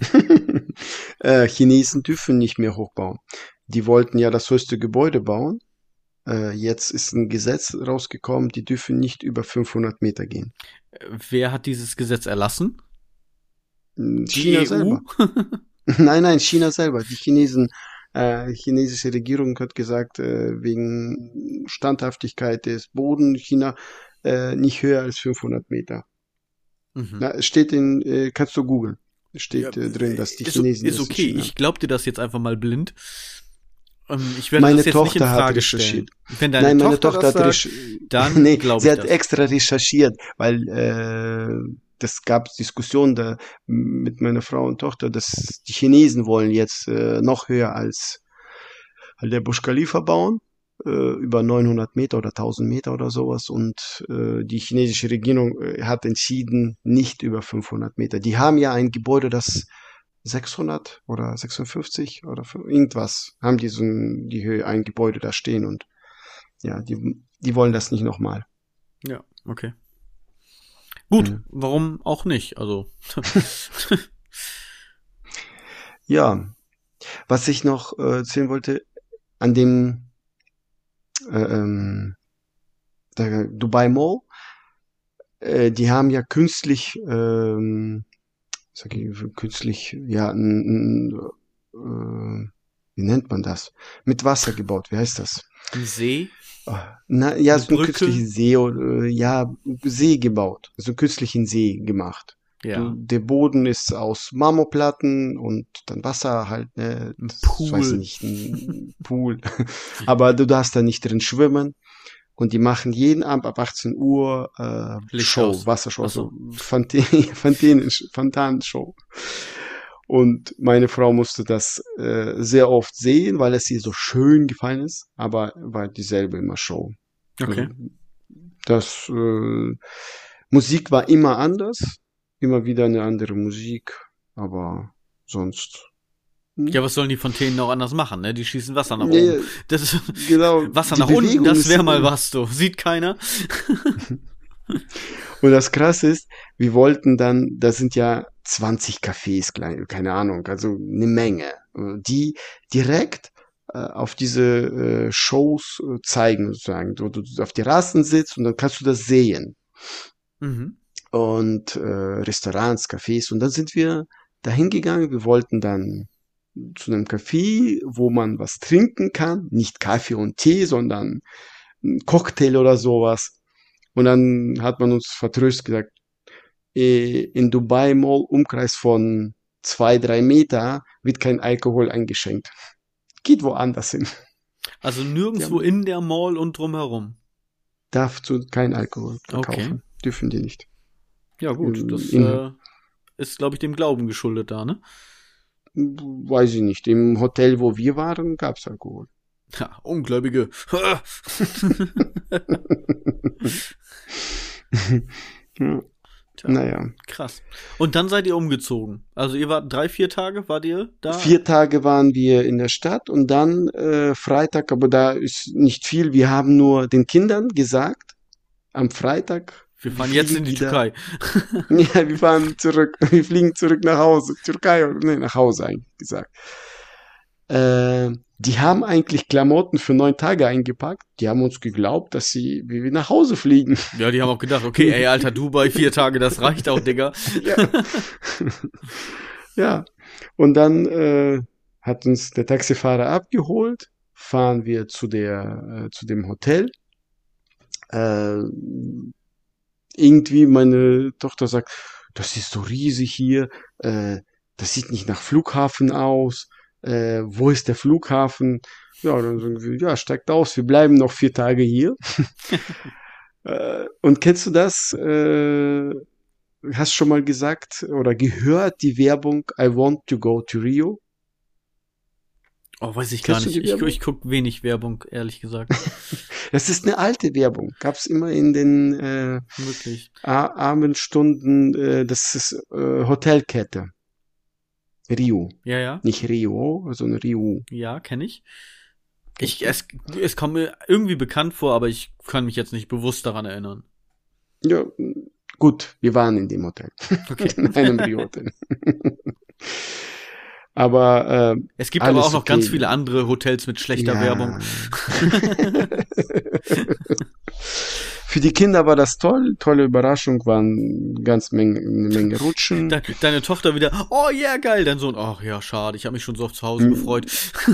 äh, Chinesen dürfen nicht mehr hochbauen. Die wollten ja das höchste Gebäude bauen. Äh, jetzt ist ein Gesetz rausgekommen, die dürfen nicht über 500 Meter gehen. Wer hat dieses Gesetz erlassen? Hm, China selber. nein, nein, China selber. Die Chinesen äh, chinesische Regierung hat gesagt, äh, wegen Standhaftigkeit des Boden China äh, nicht höher als 500 Meter. Mhm. Na, steht in, äh, kannst du googeln. Steht ja, äh, drin, dass die ist, Chinesen. Ist okay, ich glaub dir das jetzt einfach mal blind. Ähm, ich werde meine das jetzt Tochter nicht in Frage hat recherchiert. Stellen. Wenn deine Nein, meine Tochter, Tochter hat sagt, recherchiert. dann nee, glaube sie hat extra recherchiert, weil äh, das gab Diskussionen da mit meiner Frau und Tochter, dass die Chinesen wollen jetzt äh, noch höher als, der Burj Khalifa bauen, äh, über 900 Meter oder 1000 Meter oder sowas. Und äh, die chinesische Regierung äh, hat entschieden, nicht über 500 Meter. Die haben ja ein Gebäude, das 600 oder 56 oder irgendwas haben die so die Höhe ein Gebäude da stehen und ja, die, die wollen das nicht nochmal. Ja, okay. Gut, mhm. warum auch nicht? Also. ja, was ich noch äh, erzählen wollte, an dem äh, ähm, Dubai Mall, äh, die haben ja künstlich, ähm, sag ich, künstlich, ja, n, n, äh, wie nennt man das? Mit Wasser gebaut. Wie heißt das? Ein See? Na, ja, so ein künstlichen See oder, ja, See gebaut. So einen künstlichen See gemacht. Ja. Du, der Boden ist aus Marmorplatten und dann Wasser halt, ne, Ein Pool. Ich weiß nicht, ein Pool. Aber du darfst da nicht drin schwimmen. Und die machen jeden Abend ab 18 Uhr äh, Show. Wassershow, so. also Fontäne, Fontänen, Fontanenshow. Und meine Frau musste das äh, sehr oft sehen, weil es ihr so schön gefallen ist, aber war dieselbe immer Show. Okay. Also, das äh, Musik war immer anders, immer wieder eine andere Musik, aber sonst. Ja, was sollen die Fontänen auch anders machen, ne? Die schießen Wasser nach oben. Das ist, genau. Wasser nach unten, Bewegung das ist- wäre mal was, du. Sieht keiner. Und das Krasse ist, wir wollten dann, das sind ja 20 Cafés, klein- keine Ahnung, also eine Menge, äh, die direkt äh, auf diese äh, Shows zeigen, sozusagen, wo du auf Terrassen sitzt und dann kannst du das sehen. Mhm. und äh, Restaurants, Cafés. Und dann sind wir dahin gegangen. Wir wollten dann zu einem Café, wo man was trinken kann. Nicht Kaffee und Tee, sondern ein Cocktail oder sowas. Und dann hat man uns vertröstet gesagt, in Dubai Mall, Umkreis von zwei, drei Meter, wird kein Alkohol eingeschenkt. Geht woanders hin. Also nirgendwo in der Mall und drumherum. Darf zu kein Alkohol Okay. verkaufen. Dürfen die nicht. Ja, gut. Das In- äh, ist, glaube ich, dem Glauben geschuldet da, ne? Weiß ich nicht. Im Hotel, wo wir waren, gab's Alkohol. Ja, Ungläubige. Ja, Tja, naja. krass. Und dann seid ihr umgezogen. Also ihr wart drei, vier Tage, wart ihr da? Vier Tage waren wir in der Stadt und dann äh, Freitag, aber da ist nicht viel. Wir haben nur den Kindern gesagt, am Freitag. Wir fahren jetzt in die wieder- Türkei. Ja, wir fahren zurück. Wir fliegen zurück nach Hause. Türkei, nee, nach Hause eigentlich gesagt. Äh, die haben eigentlich Klamotten für neun Tage eingepackt. Die haben uns geglaubt, dass sie, wie wir nach Hause fliegen. Ja, die haben auch gedacht, okay, ey, alter Dubai, vier Tage, das reicht auch, Digga. ja. ja. Und dann äh, hat uns der Taxifahrer abgeholt, fahren wir zu der äh, zu dem Hotel. Äh, irgendwie meine Tochter sagt, das ist so riesig hier, äh, das sieht nicht nach Flughafen aus. Äh, wo ist der Flughafen? Ja, dann sagen wir, ja, steigt aus, wir bleiben noch vier Tage hier. äh, und kennst du das? Äh, hast schon mal gesagt oder gehört die Werbung I want to go to Rio? Oh, weiß ich Kennst gar nicht. Ich, ich guck wenig Werbung, ehrlich gesagt. Das ist eine alte Werbung. Gab's immer in den äh, Wirklich. Abendstunden. Äh, das ist äh, Hotelkette. Rio. Ja, ja. Nicht Rio, sondern Rio. Ja, kenne ich. Ich, es, es kommt mir irgendwie bekannt vor, aber ich kann mich jetzt nicht bewusst daran erinnern. Ja, gut, wir waren in dem Hotel. Okay. in einem Rio-Hotel. Aber äh, Es gibt aber auch noch okay. ganz viele andere Hotels mit schlechter ja. Werbung. Für die Kinder war das toll, tolle Überraschung, waren ganz Menge, eine Menge Rutschen. De deine Tochter wieder, oh ja, yeah, geil. Dein Sohn, ach ja, schade, ich habe mich schon so oft zu Hause Mhm. gefreut.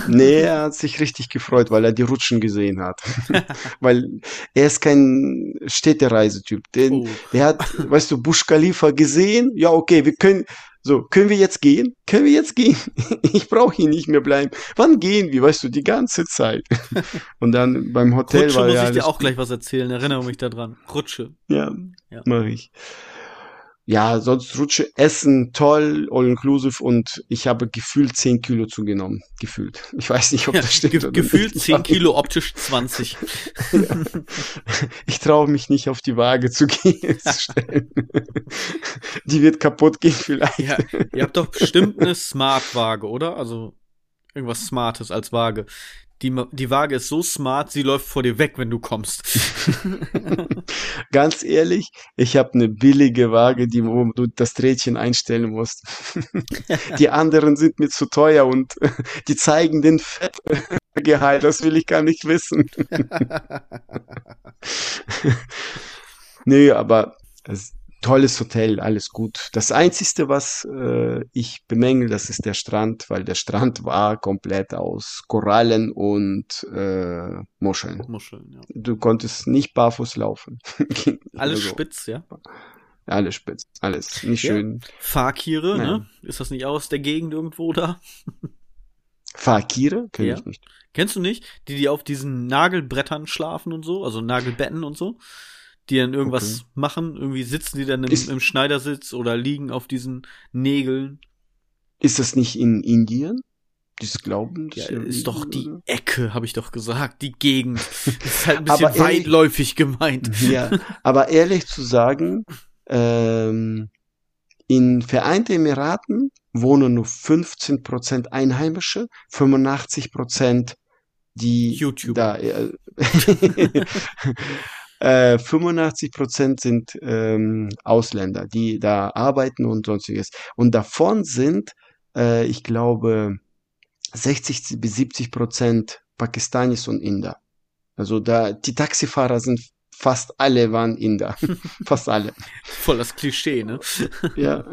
Nee, er hat sich richtig gefreut, weil er die Rutschen gesehen hat. weil er ist kein Städtereisetyp. Der, Oh. der hat, weißt du, Bush Khalifa gesehen. Ja, okay, wir können, so, können wir jetzt gehen? Können wir jetzt gehen? Ich brauche hier nicht mehr bleiben. Wann gehen wir? Weißt du, die ganze Zeit. Und dann beim Hotel Rutsche war muss ja ich dir auch gleich was erzählen, erinnere mich daran. Rutsche. Ja, Ja. mache ich. Ja, sonst Rutsche, Essen, toll, all inclusive und ich habe gefühlt 10 Kilo zugenommen. Gefühlt. Ich weiß nicht, ob Ja, das stimmt. ge oder gefühlt nicht. 10 Kilo, optisch 20. Ich traue mich nicht auf die Waage zu gehen, zu stellen. Die wird kaputt gehen vielleicht. Ja, ihr habt doch bestimmt eine Smart-Waage, oder? Also irgendwas Smartes als Waage. Die, die Waage ist so smart, sie läuft vor dir weg, wenn du kommst. Ganz ehrlich, ich habe eine billige Waage, die wo du das Rädchen einstellen musst. Die anderen sind mir zu teuer und die zeigen den Fett. Gehalt, das will ich gar nicht wissen. nee, aber es, tolles Hotel, alles gut. Das Einzige, was äh, ich bemängel, das ist der Strand, weil der Strand war komplett aus Korallen und äh, Muscheln. Muscheln, ja. Du konntest nicht barfuß laufen. Alles also, spitz, ja? Alles spitz, alles nicht ja. schön. Fakire, ne? Ist das nicht aus der Gegend irgendwo da? Fakire? Kenn ja. ich nicht. Kennst du nicht? Die, die auf diesen Nagelbrettern schlafen und so, also Nagelbetten und so? Die dann irgendwas okay. machen, irgendwie sitzen die dann im, ist, im Schneidersitz oder liegen auf diesen Nägeln. Ist das nicht in Indien? Dieses Glauben? Ja, ist doch die oder? Ecke, habe ich doch gesagt, die Gegend. Das ist halt ein bisschen ehrlich, weitläufig gemeint. Ja, aber ehrlich zu sagen, ähm, in Vereinten Emiraten wohnen nur 15% Einheimische, 85% die YouTube. Da, äh, äh, 85% sind ähm, Ausländer, die da arbeiten und sonstiges. Und davon sind, äh, ich glaube, 60 bis 70 Prozent Pakistanis und Inder. Also da die Taxifahrer sind fast alle waren Inder. fast alle. Voll das Klischee, ne? ja.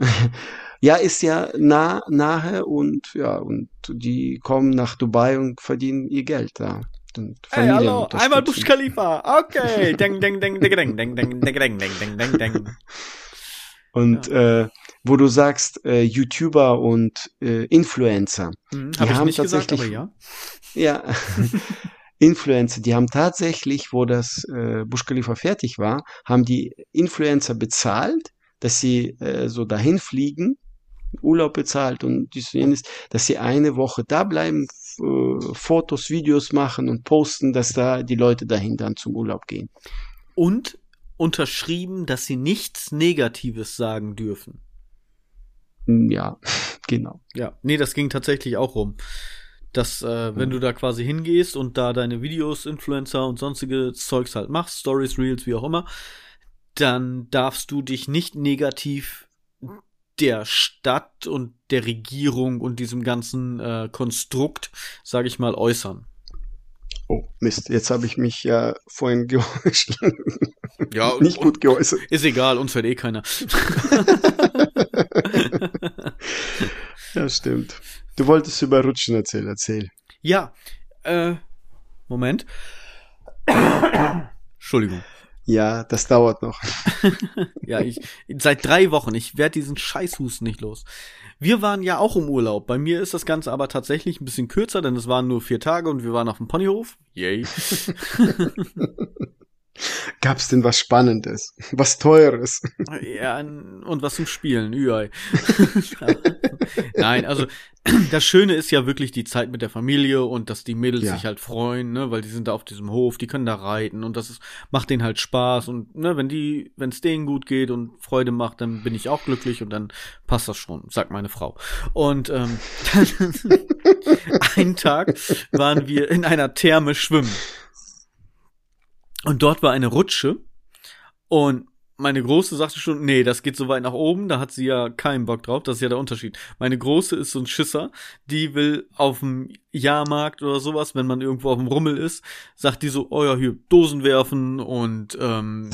Ja, ist ja nah, nahe und ja, und die kommen nach Dubai und verdienen ihr Geld da. Hey, hallo, einmal Bush Khalifa. Okay. deng, deng, deng, deng, deng, deng, deng, deng, deng, deng, deng, deng. Und ja. äh, wo du sagst, äh, YouTuber und äh, Influencer. Hm, die hab haben ich nicht tatsächlich, gesagt, aber ja. Ja. Influencer, die haben tatsächlich, wo das äh, Bush Khalifa fertig war, haben die Influencer bezahlt, dass sie äh, so dahin fliegen, Urlaub bezahlt und dies und jenes, dass sie eine Woche da bleiben, äh, Fotos, Videos machen und posten, dass da die Leute dahin dann zum Urlaub gehen. Und unterschrieben, dass sie nichts Negatives sagen dürfen. Ja, genau. Ja, nee, das ging tatsächlich auch rum dass äh, wenn du da quasi hingehst und da deine Videos, Influencer und sonstige Zeugs halt machst, Stories, Reels, wie auch immer, dann darfst du dich nicht negativ der Stadt und der Regierung und diesem ganzen äh, Konstrukt, sage ich mal, äußern. Oh, Mist, jetzt habe ich mich ja vorhin geäußert. Ja, nicht gut geäußert. Ist egal, uns hört eh keiner. ja, stimmt. Du wolltest über Rutschen erzählen, erzähl. Ja, äh, Moment. Entschuldigung. Ja, das dauert noch. ja, ich seit drei Wochen. Ich werde diesen Scheißhusten nicht los. Wir waren ja auch im Urlaub. Bei mir ist das Ganze aber tatsächlich ein bisschen kürzer, denn es waren nur vier Tage und wir waren auf dem Ponyhof. Yay. Gab's denn was Spannendes? Was Teures? Ja, und was zum Spielen, Ui. Nein, also das Schöne ist ja wirklich die Zeit mit der Familie und dass die Mädels ja. sich halt freuen, ne, weil die sind da auf diesem Hof, die können da reiten und das ist, macht denen halt Spaß und ne, wenn die, wenn es denen gut geht und Freude macht, dann bin ich auch glücklich und dann passt das schon, sagt meine Frau. Und ähm, einen Tag waren wir in einer Therme schwimmen. Und dort war eine Rutsche. Und meine Große sagte schon, nee, das geht so weit nach oben, da hat sie ja keinen Bock drauf, das ist ja der Unterschied. Meine Große ist so ein Schisser, die will auf dem Jahrmarkt oder sowas, wenn man irgendwo auf dem Rummel ist, sagt die so, oh ja, hier Dosen werfen und ähm,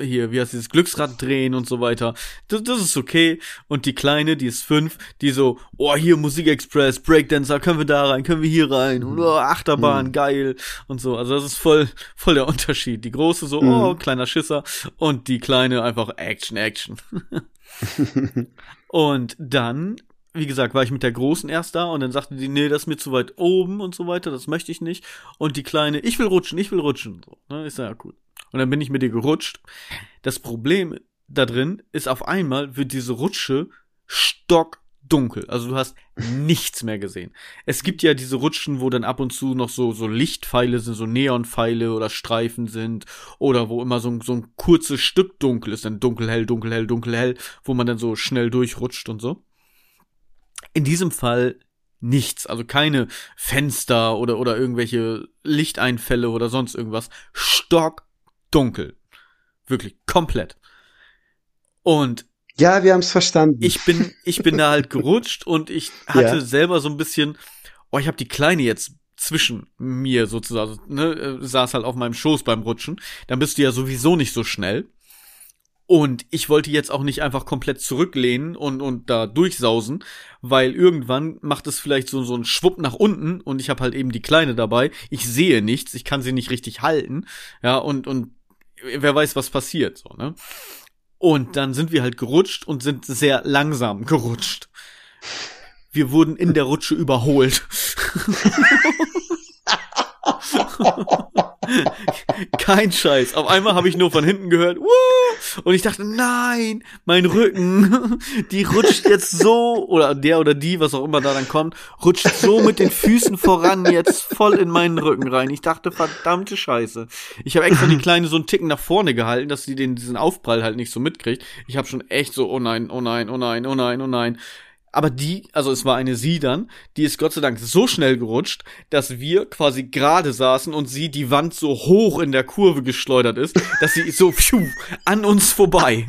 hier, wie heißt dieses Glücksrad drehen und so weiter. Das, das ist okay. Und die Kleine, die ist fünf, die so, oh hier Musikexpress, Breakdancer, können wir da rein, können wir hier rein, oh, Achterbahn, mhm. geil und so. Also das ist voll, voll der Unterschied. Die Große so, mhm. oh, kleiner Schisser und die Kleine einfach Action, Action. und dann wie gesagt, war ich mit der Großen erst da und dann sagte die, nee, das ist mir zu weit oben und so weiter, das möchte ich nicht. Und die Kleine, ich will rutschen, ich will rutschen. So, ne? Sag, ja, cool. Und dann bin ich mit ihr gerutscht. Das Problem da drin ist auf einmal wird diese Rutsche stockdunkel. Also du hast nichts mehr gesehen. Es gibt ja diese Rutschen, wo dann ab und zu noch so, so Lichtpfeile sind, so Neonpfeile oder Streifen sind oder wo immer so ein, so ein kurzes Stück dunkel ist, dann dunkel, hell, dunkel, hell, dunkel, hell, wo man dann so schnell durchrutscht und so. In diesem Fall nichts, also keine Fenster oder, oder irgendwelche Lichteinfälle oder sonst irgendwas. Stockdunkel. Wirklich komplett. Und ja, wir haben es verstanden. Ich bin, ich bin da halt gerutscht und ich hatte ja. selber so ein bisschen, oh, ich habe die Kleine jetzt zwischen mir sozusagen, ne, äh, saß halt auf meinem Schoß beim Rutschen. Dann bist du ja sowieso nicht so schnell. Und ich wollte jetzt auch nicht einfach komplett zurücklehnen und, und da durchsausen, weil irgendwann macht es vielleicht so, so einen Schwupp nach unten und ich habe halt eben die Kleine dabei. Ich sehe nichts, ich kann sie nicht richtig halten. Ja, und, und wer weiß, was passiert, so, ne? Und dann sind wir halt gerutscht und sind sehr langsam gerutscht. Wir wurden in der Rutsche überholt. Kein Scheiß. Auf einmal habe ich nur von hinten gehört, Woo! und ich dachte, nein, mein Rücken, die rutscht jetzt so, oder der oder die, was auch immer da dann kommt, rutscht so mit den Füßen voran jetzt voll in meinen Rücken rein. Ich dachte, verdammte Scheiße. Ich habe extra die Kleine so einen Ticken nach vorne gehalten, dass sie den, diesen Aufprall halt nicht so mitkriegt. Ich habe schon echt so, oh nein, oh nein, oh nein, oh nein, oh nein. Aber die, also es war eine sie dann, die ist Gott sei Dank so schnell gerutscht, dass wir quasi gerade saßen und sie die Wand so hoch in der Kurve geschleudert ist, dass sie so pfiuh, an uns vorbei.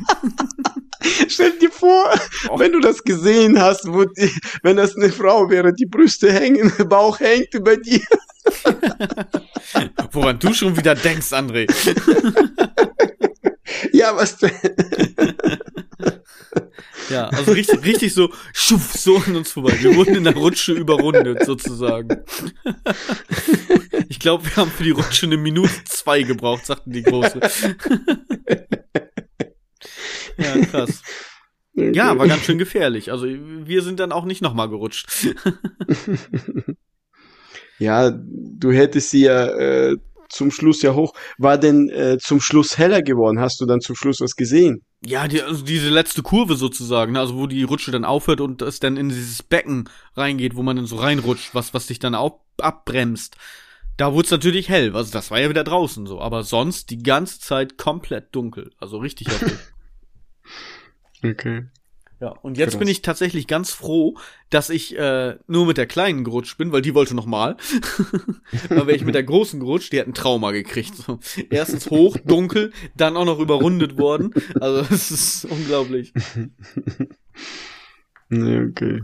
Stell dir vor, oh. wenn du das gesehen hast, wo die, wenn das eine Frau wäre, die Brüste hängen, der Bauch hängt über dir. Woran du schon wieder denkst, André. ja, was denn? Ja, also richtig, richtig so, schuf, so an uns vorbei. Wir wurden in der Rutsche überrundet, sozusagen. Ich glaube, wir haben für die Rutsche eine Minute zwei gebraucht, sagten die Große. Ja, krass. Ja, war ganz schön gefährlich. Also wir sind dann auch nicht nochmal gerutscht. Ja, du hättest sie ja äh, zum Schluss ja hoch. War denn äh, zum Schluss heller geworden? Hast du dann zum Schluss was gesehen? Ja, die, also diese letzte Kurve sozusagen, ne? also wo die Rutsche dann aufhört und es dann in dieses Becken reingeht, wo man dann so reinrutscht, was, was sich dann auch abbremst. Da wurde es natürlich hell, also das war ja wieder draußen so, aber sonst die ganze Zeit komplett dunkel, also richtig heftig. okay. Ja, und jetzt bin ich tatsächlich ganz froh, dass ich äh, nur mit der Kleinen gerutscht bin, weil die wollte noch mal. Aber wäre ich mit der Großen gerutscht, die hat ein Trauma gekriegt. So. Erstens hoch, dunkel, dann auch noch überrundet worden. Also es ist unglaublich. Nee, okay.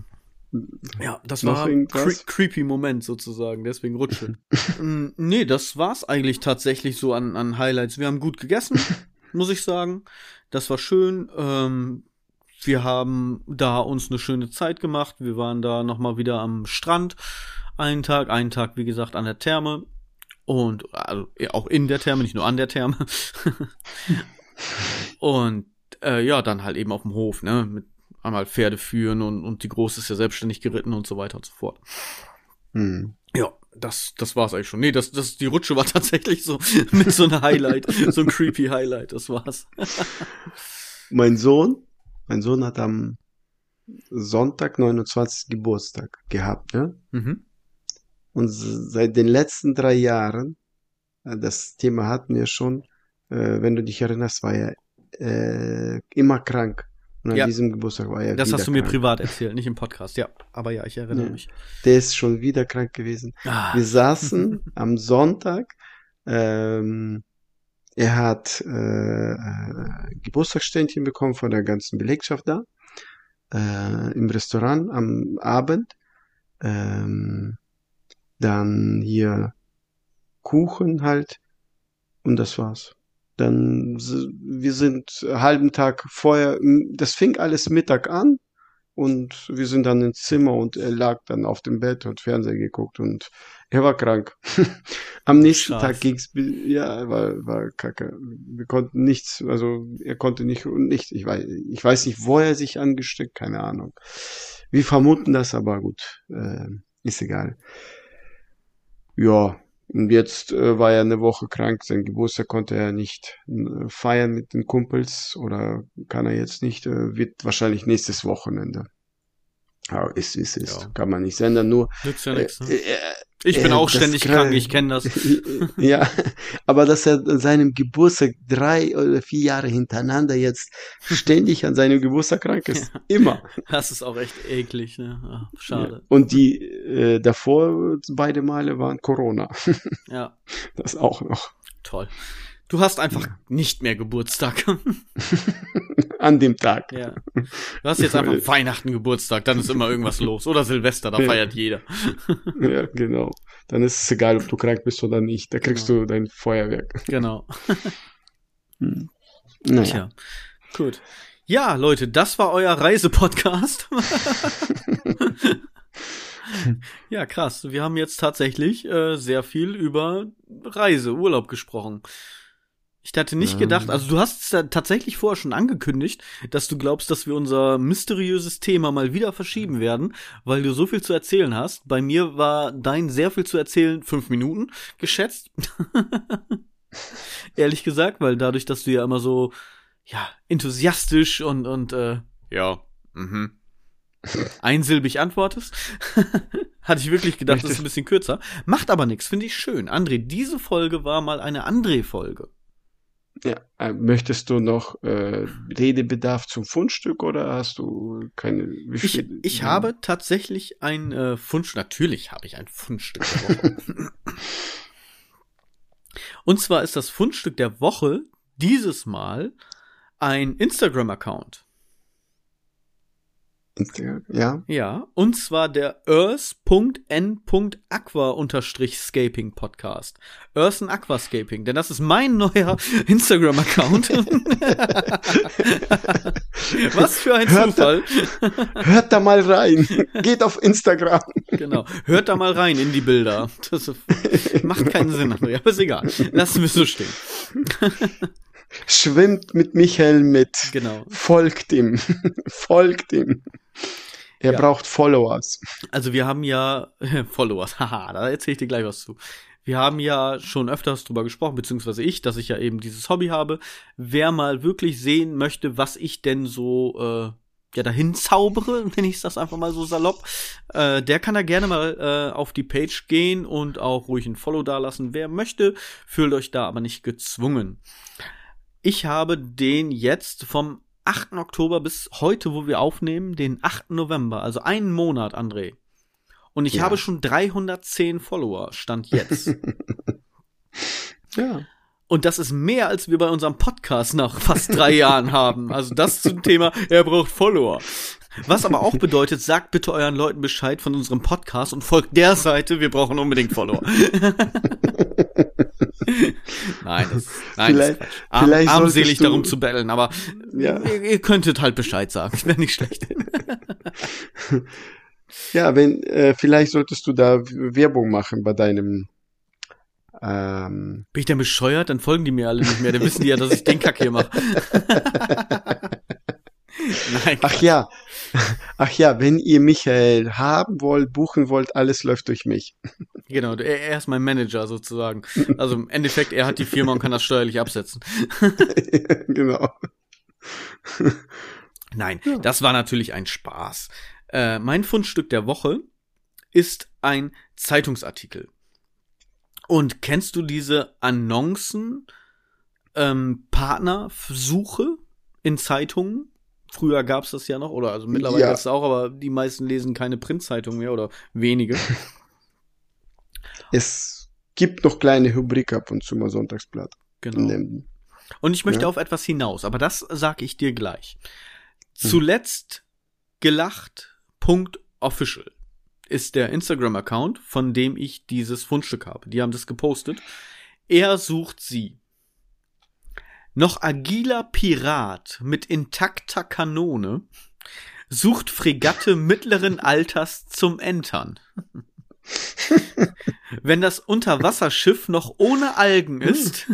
Ja, das noch war ein cre creepy Moment sozusagen, deswegen rutsche. mm, nee, das war's eigentlich tatsächlich so an, an Highlights. Wir haben gut gegessen, muss ich sagen. Das war schön. Ähm, wir haben da uns eine schöne Zeit gemacht. Wir waren da nochmal wieder am Strand einen Tag, einen Tag, wie gesagt, an der Therme. Und also, auch in der Therme, nicht nur an der Therme. und äh, ja, dann halt eben auf dem Hof, ne? Mit einmal Pferde führen und, und die Große ist ja selbstständig geritten und so weiter und so fort. Hm. Ja, das, das war's eigentlich schon. Nee, das, das, die Rutsche war tatsächlich so mit so einem Highlight, so ein creepy Highlight, das war's. mein Sohn, mein Sohn hat am Sonntag 29. Geburtstag gehabt, ne? Mhm. Und seit den letzten drei Jahren, äh, das Thema hatten wir schon, äh, wenn du dich erinnerst, war er äh, immer krank. Und an ja. diesem Geburtstag war er Das hast du mir krank. privat erzählt, nicht im Podcast, ja. Aber ja, ich erinnere ja. mich. Der ist schon wieder krank gewesen. Ah. Wir saßen am Sonntag ähm, er hat äh, äh, Geburtstagsständchen bekommen von der ganzen Belegschaft da äh, im Restaurant am Abend. Ähm, dann hier Kuchen halt und das war's. Dann wir sind halben Tag vorher, das fing alles Mittag an und wir sind dann ins Zimmer und er lag dann auf dem Bett und Fernseher geguckt und er war krank. Am nächsten Scharf. Tag ging's, ja, war, war kacke. Wir konnten nichts, also er konnte nicht und nicht. Ich weiß, ich weiß nicht, wo er sich angesteckt, keine Ahnung. Wir vermuten das, aber gut, äh, ist egal. Ja, und jetzt äh, war er eine Woche krank. Sein Geburtstag konnte er nicht äh, feiern mit den Kumpels oder kann er jetzt nicht. Äh, wird wahrscheinlich nächstes Wochenende. Aber ist, ist, ist. Ja. Kann man nicht ändern. Nur. Nützt ja nichts, ne? Äh, ich bin äh, auch ständig krank, ich kenne das. ja, aber dass er an seinem Geburtstag drei oder vier Jahre hintereinander jetzt ständig an seinem Geburtstag krank ist. Ja. Immer. Das ist auch echt eklig, ne? Ach, schade. Ja. Und die äh, davor beide Male waren Corona. ja. Das auch noch. Toll. Du hast einfach ja. nicht mehr Geburtstag. An dem Tag. Ja. Du hast jetzt einfach Weihnachten Geburtstag, dann ist immer irgendwas los. Oder Silvester, da ja. feiert jeder. ja, genau. dann ist es egal, ob du krank bist oder nicht. Da kriegst Genau. du dein Feuerwerk. Genau. Hm. Naja. Tja. Gut. Ja, Leute, das war euer Reisepodcast. ja, krass. Wir haben jetzt tatsächlich äh, sehr viel über Reise, Urlaub gesprochen. Ich hatte nicht gedacht, also du hast es tatsächlich vorher schon angekündigt, dass du glaubst, dass wir unser mysteriöses Thema mal wieder verschieben werden, weil du so viel zu erzählen hast. Bei mir war dein sehr viel zu erzählen fünf Minuten geschätzt. Ehrlich gesagt, weil dadurch, dass du ja immer so, ja, enthusiastisch und, und, äh, ja, mhm, einsilbig antwortest, hatte ich wirklich gedacht, das ist ein bisschen kürzer. Macht aber nichts, finde ich schön. André, diese Folge war mal eine André-Folge. Ja, äh, möchtest du noch äh, Redebedarf zum Fundstück oder hast du keine? Ich, viel- ich habe tatsächlich ein äh, Fundstück, natürlich habe ich ein Fundstück der Woche. Und zwar ist das Fundstück der Woche dieses Mal ein Instagram-Account. Ja, Ja, und zwar der earth.n.aqua-scaping Podcast. Earth and Aquascaping, denn das ist mein neuer Instagram-Account. Was für ein Hört- Zufall. hört da mal rein. Geht auf Instagram. Genau. Hört da mal rein in die Bilder. Das macht keinen Sinn, André, aber ist egal. Lassen wir so stehen. Schwimmt mit Michael mit. Genau. Folgt ihm. Folgt ihm. Er Ja. braucht Followers. Also wir haben ja Followers, haha, da erzähle ich dir gleich was zu. Wir haben ja schon öfters drüber gesprochen, beziehungsweise ich, dass ich ja eben dieses Hobby habe. Wer mal wirklich sehen möchte, was ich denn so äh, ja dahin zaubere, nenne ich das einfach mal so salopp, äh, der kann da gerne mal äh, auf die Page gehen und auch ruhig ein Follow dalassen. Wer möchte, fühlt euch da aber nicht gezwungen. Ich habe den jetzt vom 8. Oktober bis heute, wo wir aufnehmen, den 8. November, also einen Monat, André. Und ich Ja. habe schon 310 Follower, stand jetzt. Ja. Und das ist mehr, als wir bei unserem Podcast nach fast drei Jahren haben. Also das zum Thema, er braucht Follower. Was aber auch bedeutet, sagt bitte euren Leuten Bescheid von unserem Podcast und folgt der Seite, wir brauchen unbedingt Follower. nein, das, nein, das Vielleicht- Quatsch. Arm, vielleicht armselig du- darum zu betteln, aber Ja. ihr, ihr könntet halt Bescheid sagen, wäre nicht schlecht. Ja, wenn, äh, vielleicht solltest du da Werbung machen bei deinem, ähm, Bin ich denn bescheuert? Dann folgen die mir alle nicht mehr. Dann wissen die ja, dass ich den Kack hier mache. Nein, ach ja, ach ja, wenn ihr Michael haben wollt, buchen wollt, alles läuft durch mich. genau. Er, er ist mein Manager sozusagen. Also im Endeffekt, er hat die Firma und kann das steuerlich absetzen. genau. Nein, das war natürlich ein Spaß. Äh, mein Fundstück der Woche ist ein Zeitungsartikel. Und kennst du diese Annoncen, ähm, Partnersuche in Zeitungen? Früher gab's das ja noch, oder also mittlerweile Ja. gibt's auch, aber die meisten lesen keine Printzeitungen mehr oder wenige. Es gibt noch kleine Rubrik ab und zu mal Sonntagsblatt. Genau. Und ich möchte Ja. auf etwas hinaus, aber das sag ich dir gleich. Zuletzt gelacht.official ist der Instagram-Account, von dem ich dieses Fundstück habe. Die haben das gepostet. Er sucht sie. Noch agiler Pirat mit intakter Kanone sucht Fregatte mittleren Alters zum Entern. Wenn das Unterwasserschiff noch ohne Algen ist,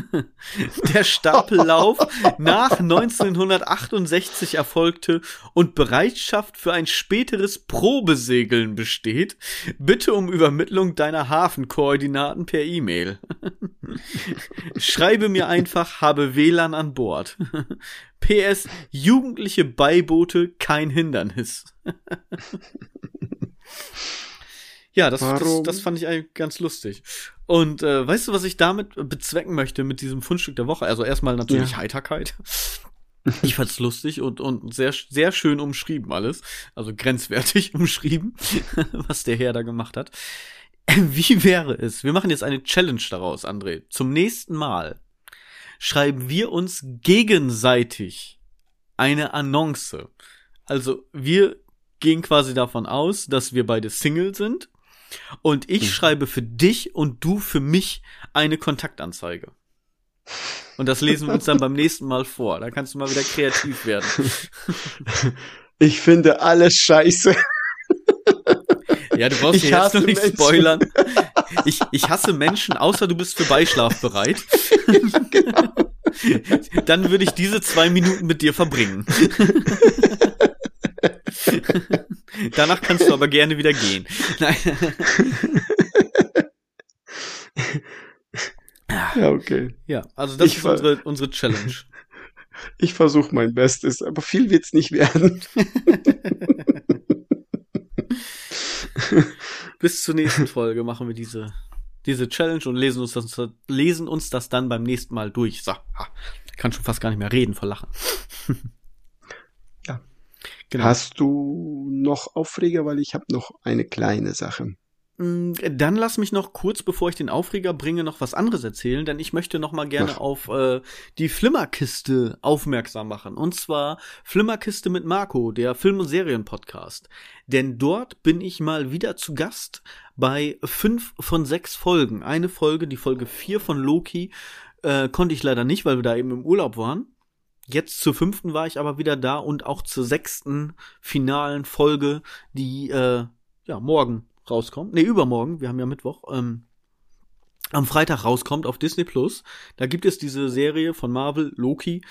der Stapellauf nach 1968 erfolgte und Bereitschaft für ein späteres Probesegeln besteht, bitte um Übermittlung deiner Hafenkoordinaten per E-Mail. Schreibe mir einfach, habe WLAN an Bord. PS, jugendliche Beiboote kein Hindernis. Ja, das, das, das fand ich eigentlich ganz lustig. Und äh, weißt du, was ich damit bezwecken möchte mit diesem Fundstück der Woche? Also erstmal natürlich Ja. Heiterkeit. Ich fand's lustig und, und sehr, sehr schön umschrieben alles. Also grenzwertig umschrieben, was der Herr da gemacht hat. Wie wäre es? Wir machen jetzt eine Challenge daraus, André. Zum nächsten Mal schreiben wir uns gegenseitig eine Annonce. Also wir gehen quasi davon aus, dass wir beide Single sind Und ich mhm. schreibe für dich und du für mich eine Kontaktanzeige. Und das lesen wir uns dann beim nächsten Mal vor. Da kannst du mal wieder kreativ werden. Ich finde alles scheiße. Ja, du brauchst ich jetzt noch nicht Menschen. spoilern. Ich, ich hasse Menschen, außer du bist für Beischlaf bereit. genau. Dann würde ich diese zwei Minuten mit dir verbringen. Danach kannst du aber gerne wieder gehen. Nein. Ja, okay. Ja, also das ich ist unsere, unsere Challenge. Ich versuche mein Bestes, aber viel wird's nicht werden. Bis zur nächsten Folge machen wir diese, diese Challenge und lesen uns, das, lesen uns das dann beim nächsten Mal durch. So, kann schon fast gar nicht mehr reden vor Lachen. Genau. Hast du noch Aufreger, weil ich habe noch eine kleine Sache. Mm, dann lass mich noch kurz, bevor ich den Aufreger bringe, noch was anderes erzählen, denn ich möchte noch mal gerne Ach. auf äh, die Flimmerkiste aufmerksam machen. Und zwar Flimmerkiste mit Marco, der Film- und Serienpodcast. Denn dort bin ich mal wieder zu Gast bei fünf von sechs Folgen. Eine Folge, die Folge vier von Loki, äh, konnte ich leider nicht, weil wir da eben im Urlaub waren. Jetzt zur fünften war ich aber wieder da und auch zur sechsten finalen Folge, die äh, ja morgen rauskommt. Nee, übermorgen, wir haben ja Mittwoch, ähm, am Freitag rauskommt auf Disney Plus. Da gibt es diese Serie von Marvel, Loki.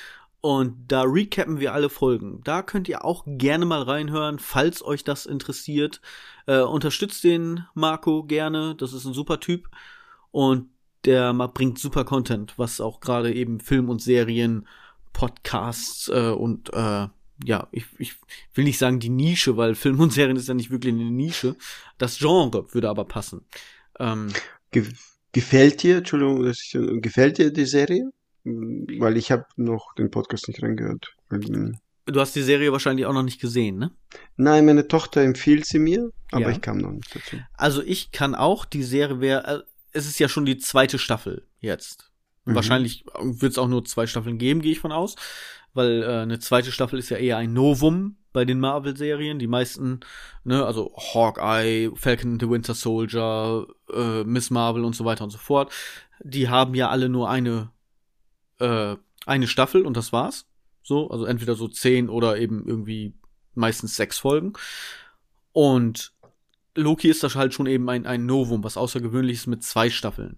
Und da recappen wir alle Folgen. Da könnt ihr auch gerne mal reinhören, falls euch das interessiert. Äh, unterstützt den Marco gerne. Das ist ein super Typ. Und der bringt super Content, was auch gerade eben Film und Serien, Podcasts äh, und äh, ja, ich, ich will nicht sagen die Nische, weil Film und Serien ist ja nicht wirklich eine Nische. Das Genre würde aber passen. Ähm, Ge gefällt dir, Entschuldigung, ich, gefällt dir die Serie? Weil ich habe noch den Podcast nicht reingehört. Du hast die Serie wahrscheinlich auch noch nicht gesehen, ne? Nein, meine Tochter empfiehlt sie mir, aber ja. ich kam noch nicht dazu. Also ich kann auch die Serie, wer, äh, es ist ja schon die zweite Staffel jetzt. Mhm. Wahrscheinlich wird es auch nur zwei Staffeln geben, gehe ich von aus weil äh, eine zweite Staffel ist ja eher ein Novum bei den Marvel-Serien. Die meisten, ne, also Hawkeye, Falcon and the Winter Soldier, äh, Miss Marvel und so weiter und so fort, die haben ja alle nur eine äh, eine Staffel und das war's. So, also entweder so zehn oder eben irgendwie meistens sechs Folgen. Und Loki ist das halt schon eben ein, ein Novum, was außergewöhnliches mit zwei Staffeln.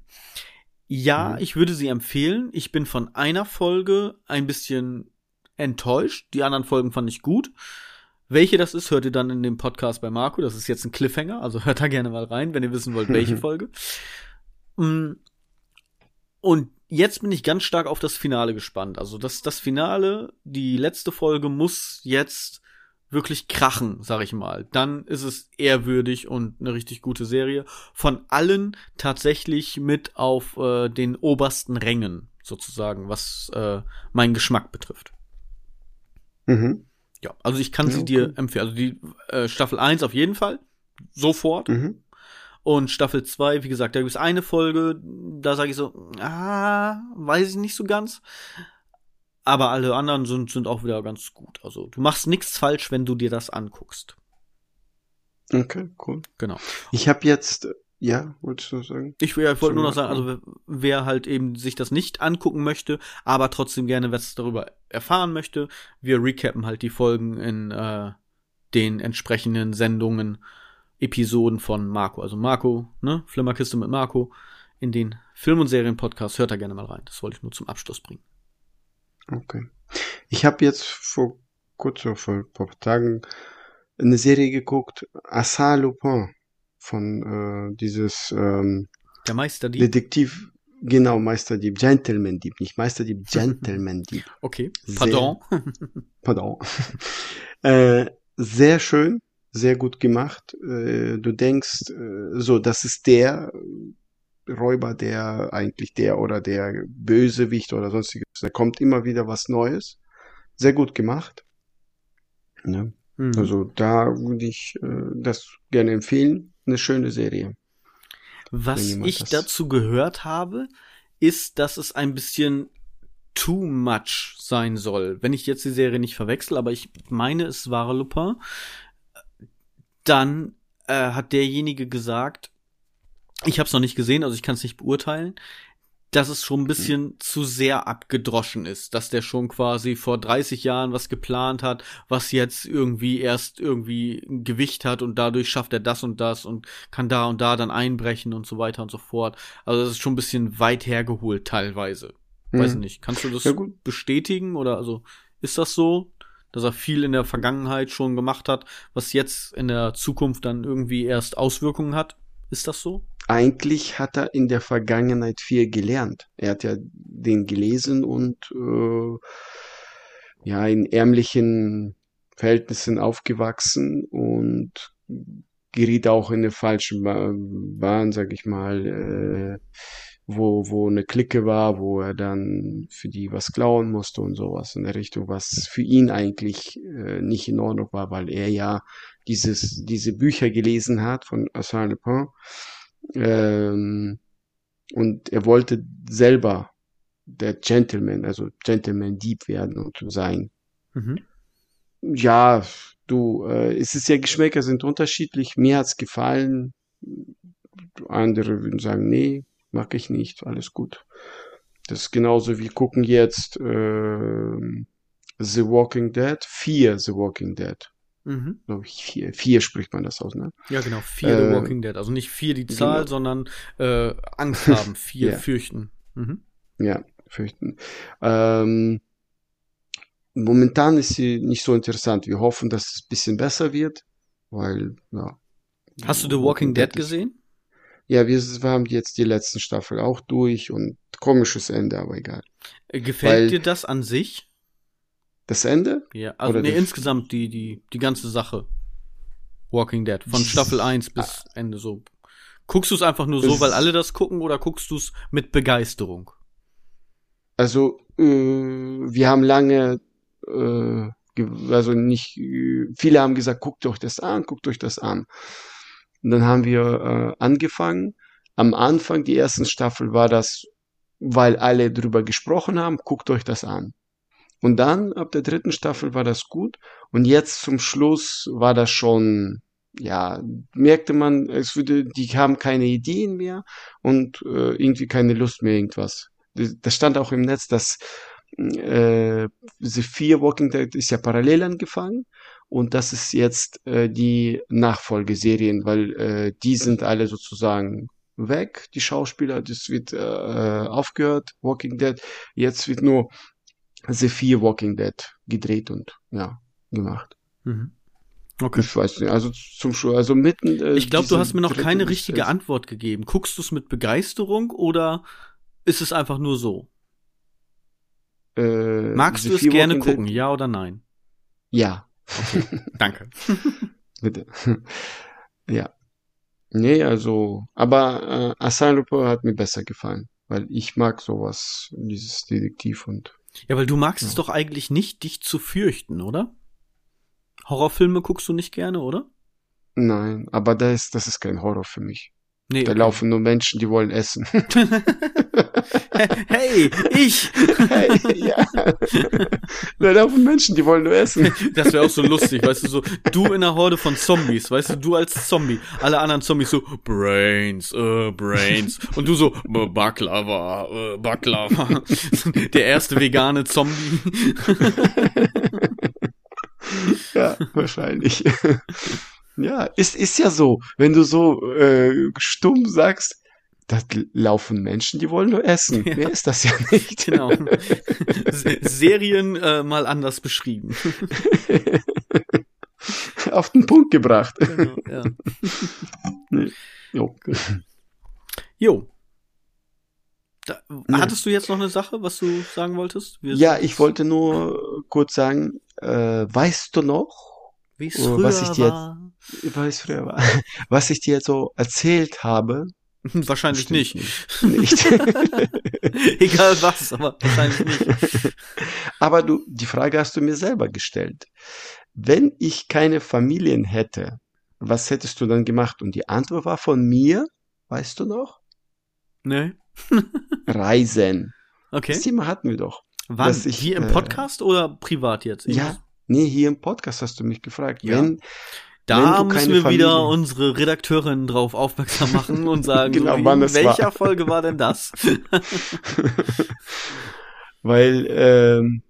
Ja, mhm. ich würde sie empfehlen. Ich bin von einer Folge ein bisschen enttäuscht. Die anderen Folgen fand ich gut. Welche das ist, hört ihr dann in dem Podcast bei Marco. Das ist jetzt ein Cliffhanger, also hört da gerne mal rein, wenn ihr wissen wollt, welche Folge. Mm. Und jetzt bin ich ganz stark auf das Finale gespannt. Also das, das Finale, die letzte Folge muss jetzt wirklich krachen, sag ich mal. Dann ist es ehrwürdig und eine richtig gute Serie. Von allen tatsächlich mit auf äh, den obersten Rängen, sozusagen, was äh, meinen Geschmack betrifft. Mhm. Ja, also ich kann ja, sie dir empfehlen. Also die äh, Staffel 1 auf jeden Fall. Sofort. Mhm. Und Staffel 2, wie gesagt, da gibt es eine Folge, da sage ich so, ah, weiß ich nicht so ganz. Aber alle anderen sind, sind auch wieder ganz gut. Also du machst nichts falsch, wenn du dir das anguckst. Okay, cool. Genau. Ich habe jetzt ja, wolltest du sagen? Ich, ja, ich wollte nur noch sagen, also wer halt eben sich das nicht angucken möchte, aber trotzdem gerne was darüber erfahren möchte, wir recappen halt die Folgen in äh, den entsprechenden Sendungen, Episoden von Marco. Also Marco, ne, Flimmerkiste mit Marco, in den Film- und Serien-Podcast, hört da gerne mal rein. Das wollte ich nur zum Abschluss bringen. Okay. Ich habe jetzt vor kurzem, vor ein paar Tagen, eine Serie geguckt, Assa Lupin von äh, dieses ähm, der Meisterdieb. Detektiv, genau, Meisterdieb, Gentleman-Dieb, nicht Meisterdieb, Gentleman-Dieb. Okay, pardon. Sehr, pardon. äh, sehr schön, sehr gut gemacht. Äh, du denkst, äh, so, das ist der Räuber, der eigentlich der oder der Bösewicht oder sonstiges. Da kommt immer wieder was Neues. Sehr gut gemacht. Ne? Mhm. Also da würde ich äh, das gerne empfehlen eine schöne Serie. Was ich dazu gehört habe, ist, dass es ein bisschen too much sein soll. Wenn ich jetzt die Serie nicht verwechsel, aber ich meine, es war Lupin, dann äh, hat derjenige gesagt, ich habe es noch nicht gesehen, also ich kann es nicht beurteilen, dass es schon ein bisschen mhm. zu sehr abgedroschen ist, dass der schon quasi vor 30 Jahren was geplant hat, was jetzt irgendwie erst irgendwie ein Gewicht hat und dadurch schafft er das und das und kann da und da dann einbrechen und so weiter und so fort. Also das ist schon ein bisschen weit hergeholt teilweise. Mhm. Weiß nicht, kannst du das ja, bestätigen oder also ist das so, dass er viel in der Vergangenheit schon gemacht hat, was jetzt in der Zukunft dann irgendwie erst Auswirkungen hat? Ist das so? eigentlich hat er in der Vergangenheit viel gelernt. Er hat ja den gelesen und äh, ja in ärmlichen Verhältnissen aufgewachsen und geriet auch in eine falsche Bahn, sag ich mal, äh, wo, wo eine Clique war, wo er dann für die was klauen musste und sowas in der Richtung, was für ihn eigentlich äh, nicht in Ordnung war, weil er ja dieses, diese Bücher gelesen hat von Arsène Lupin ähm, und er wollte selber der Gentleman, also Gentleman Dieb werden und sein. Mhm. Ja, du, äh, es ist ja Geschmäcker sind unterschiedlich. Mir hat's gefallen. Andere würden sagen, nee, mag ich nicht, alles gut. Das ist genauso wie gucken jetzt äh, The Walking Dead, vier The Walking Dead. Mhm. Glaube ich, vier, vier spricht man das aus, ne? Ja, genau, vier äh, The Walking Dead. Also nicht vier die Zahl, genau. sondern äh, Angst haben, vier ja. fürchten. Mhm. Ja, fürchten. Ähm, momentan ist sie nicht so interessant. Wir hoffen, dass es ein bisschen besser wird, weil, ja. Hast du The Walking Dead gesehen? Ja, wir, haben jetzt die letzten Staffel auch durch und komisches Ende, aber egal. Äh, gefällt weil, dir das an sich? Das Ende? Ja, also nee, insgesamt die, die, die ganze Sache. Walking Dead. Von Staffel 1 bis Ende so. Guckst du es einfach nur so, weil alle das gucken, oder guckst du es mit Begeisterung? Also, äh, wir haben lange, äh, also nicht, äh, viele haben gesagt, guckt euch das an, guckt euch das an. Und dann haben wir äh, angefangen. Am Anfang, die ersten Staffel, war das, weil alle drüber gesprochen haben, guckt euch das an. Und dann, ab der dritten Staffel war das gut. Und jetzt zum Schluss war das schon, ja, merkte man, es würde, die haben keine Ideen mehr und äh, irgendwie keine Lust mehr irgendwas. Das stand auch im Netz, dass äh, The Fear Walking Dead ist ja parallel angefangen und das ist jetzt äh, die Nachfolgeserien, weil äh, die sind alle sozusagen weg, die Schauspieler, das wird äh, aufgehört, Walking Dead, jetzt wird nur The Fear Walking Dead gedreht und ja, gemacht. Mhm. Okay. Ich weiß nicht, also zum Schluss, also mitten. Äh, ich glaube, du hast mir noch keine richtige ist. Antwort gegeben. Guckst du es mit Begeisterung oder ist es einfach nur so? Äh, Magst du es gerne Walking gucken, Dead? ja oder nein? Ja. Okay, danke. Bitte. ja. Nee, also, aber äh, Arsène Lupin hat mir besser gefallen, weil ich mag sowas, dieses Detektiv und ja, weil du magst ja. es doch eigentlich nicht, dich zu fürchten, oder? Horrorfilme guckst du nicht gerne, oder? Nein, aber das ist, das ist kein Horror für mich. Nee, da okay. laufen nur Menschen, die wollen essen. hey, ich! Hey, ja. Da laufen Menschen, die wollen nur essen. Das wäre auch so lustig, weißt du, so, du in einer Horde von Zombies, weißt du, du als Zombie, alle anderen Zombies so, Brains, äh, Brains, und du so, Baklava, äh, Baklava. Der erste vegane Zombie. ja, wahrscheinlich. Ja, ist, ist ja so. Wenn du so äh, stumm sagst, da laufen Menschen, die wollen nur essen. Ja. Mehr ist das ja nicht. Genau. Serien äh, mal anders beschrieben. Auf den Punkt gebracht. Genau, ja. Jo. Jo. Da, hattest du jetzt noch eine Sache, was du sagen wolltest? Wir ja, ich wollte nur kurz sagen, äh, weißt du noch, wie es früher was ich dir, war. Was früher war. Was ich dir jetzt so erzählt habe. Wahrscheinlich nicht. Nicht. nicht. Egal was, aber wahrscheinlich nicht. Aber du, die Frage hast du mir selber gestellt. Wenn ich keine Familien hätte, was hättest du dann gemacht? Und die Antwort war von mir, weißt du noch? Nee. Reisen. Okay. Das Thema hatten wir doch. Wann? Ich, Hier im äh, Podcast äh, oder privat jetzt? Ja, Nee, hier im Podcast hast du mich gefragt. Ja. Wenn Da müssen wir Familie... wieder unsere Redakteurin drauf aufmerksam machen und sagen, genau, so, wann in welcher war. Folge war denn das? Weil ähm,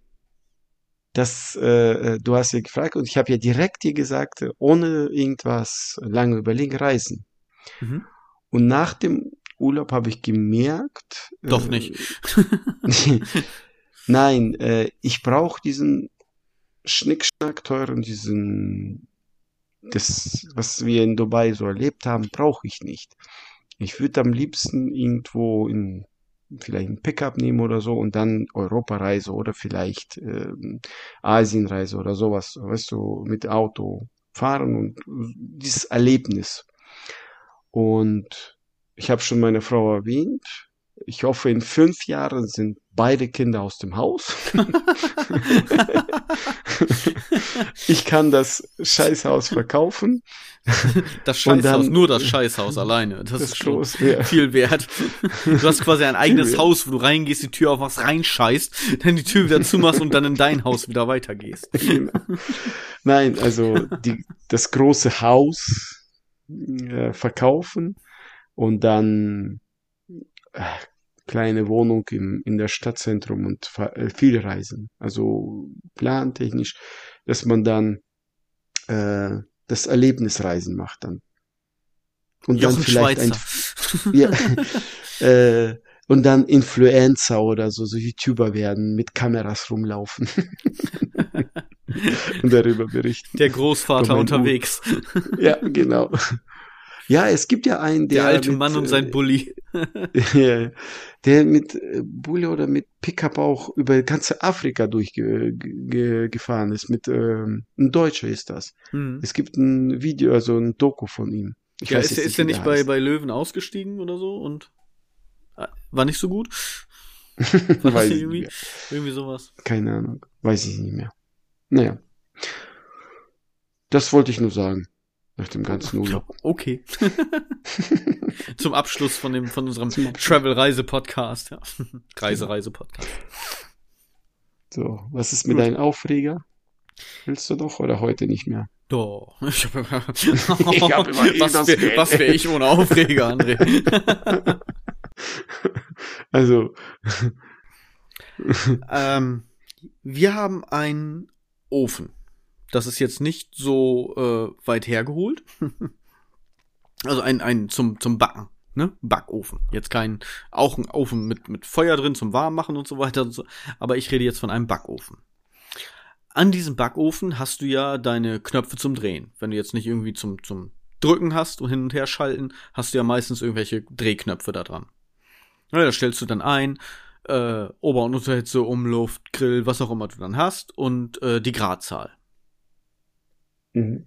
das, äh, du hast ja gefragt und ich habe ja direkt dir gesagt, ohne irgendwas lange überlegen, reisen. Mhm. Und nach dem Urlaub habe ich gemerkt. Doch äh, nicht. Nein, äh, ich brauche diesen Schnickschnack teuren, diesen, das, was wir in Dubai so erlebt haben, brauche ich nicht. Ich würde am liebsten irgendwo in vielleicht ein Pickup nehmen oder so und dann Europareise oder vielleicht äh, Asienreise oder sowas, weißt du, mit Auto fahren und dieses Erlebnis. Und ich habe schon meine Frau erwähnt. Ich hoffe, in fünf Jahren sind beide Kinder aus dem Haus. ich kann das Scheißhaus verkaufen. Das Scheißhaus, dann, nur das Scheißhaus alleine. Das, das ist schon groß, ja. viel wert. Du hast quasi ein eigenes Haus, wo du reingehst, die Tür auf was reinscheißt, dann die Tür wieder zumachst und dann in dein Haus wieder weitergehst. Genau. Nein, also die, das große Haus äh, verkaufen und dann kleine Wohnung im, in der Stadtzentrum und äh, viel reisen. Also plantechnisch, dass man dann äh, das Erlebnisreisen macht dann. Und Jochen dann vielleicht ein, ja, äh, und dann Influencer oder so, so YouTuber werden, mit Kameras rumlaufen. und darüber berichten. Der Großvater unterwegs. ja, genau. Ja, es gibt ja einen, der. Der alte mit, Mann und sein äh, Bulli. der mit äh, Bulli oder mit Pickup auch über ganze Afrika durchgefahren ist. Mit ähm, ein Deutscher ist das. Mhm. Es gibt ein Video, also ein Doku von ihm. Ich ja, weiß ist, ist er nicht bei, bei Löwen ausgestiegen oder so und äh, war nicht so gut? War weiß irgendwie? irgendwie sowas. Keine Ahnung. Weiß ich nicht mehr. Naja. Das wollte ich nur sagen. Nach dem ganzen Urlaub. Okay. Zum Abschluss von dem, von unserem Travel-Reise-Podcast, ja. Reise-Reise-Podcast. So, was ist mit deinem Aufreger? Willst du doch oder heute nicht mehr? Doch. Ich hab, ich hab immer was wäre wär ich ohne Aufreger, André? also. ähm, wir haben einen Ofen. Das ist jetzt nicht so äh, weit hergeholt. also ein, ein zum, zum Backen, ne? Backofen. Jetzt kein, auch ein Ofen mit, mit Feuer drin zum Warmmachen und so weiter. Und so. Aber ich rede jetzt von einem Backofen. An diesem Backofen hast du ja deine Knöpfe zum Drehen. Wenn du jetzt nicht irgendwie zum, zum Drücken hast und hin und her schalten, hast du ja meistens irgendwelche Drehknöpfe da dran. Ja, da stellst du dann ein, äh, Ober- und Unterhitze, Umluft, Grill, was auch immer du dann hast und äh, die Gradzahl. Mhm.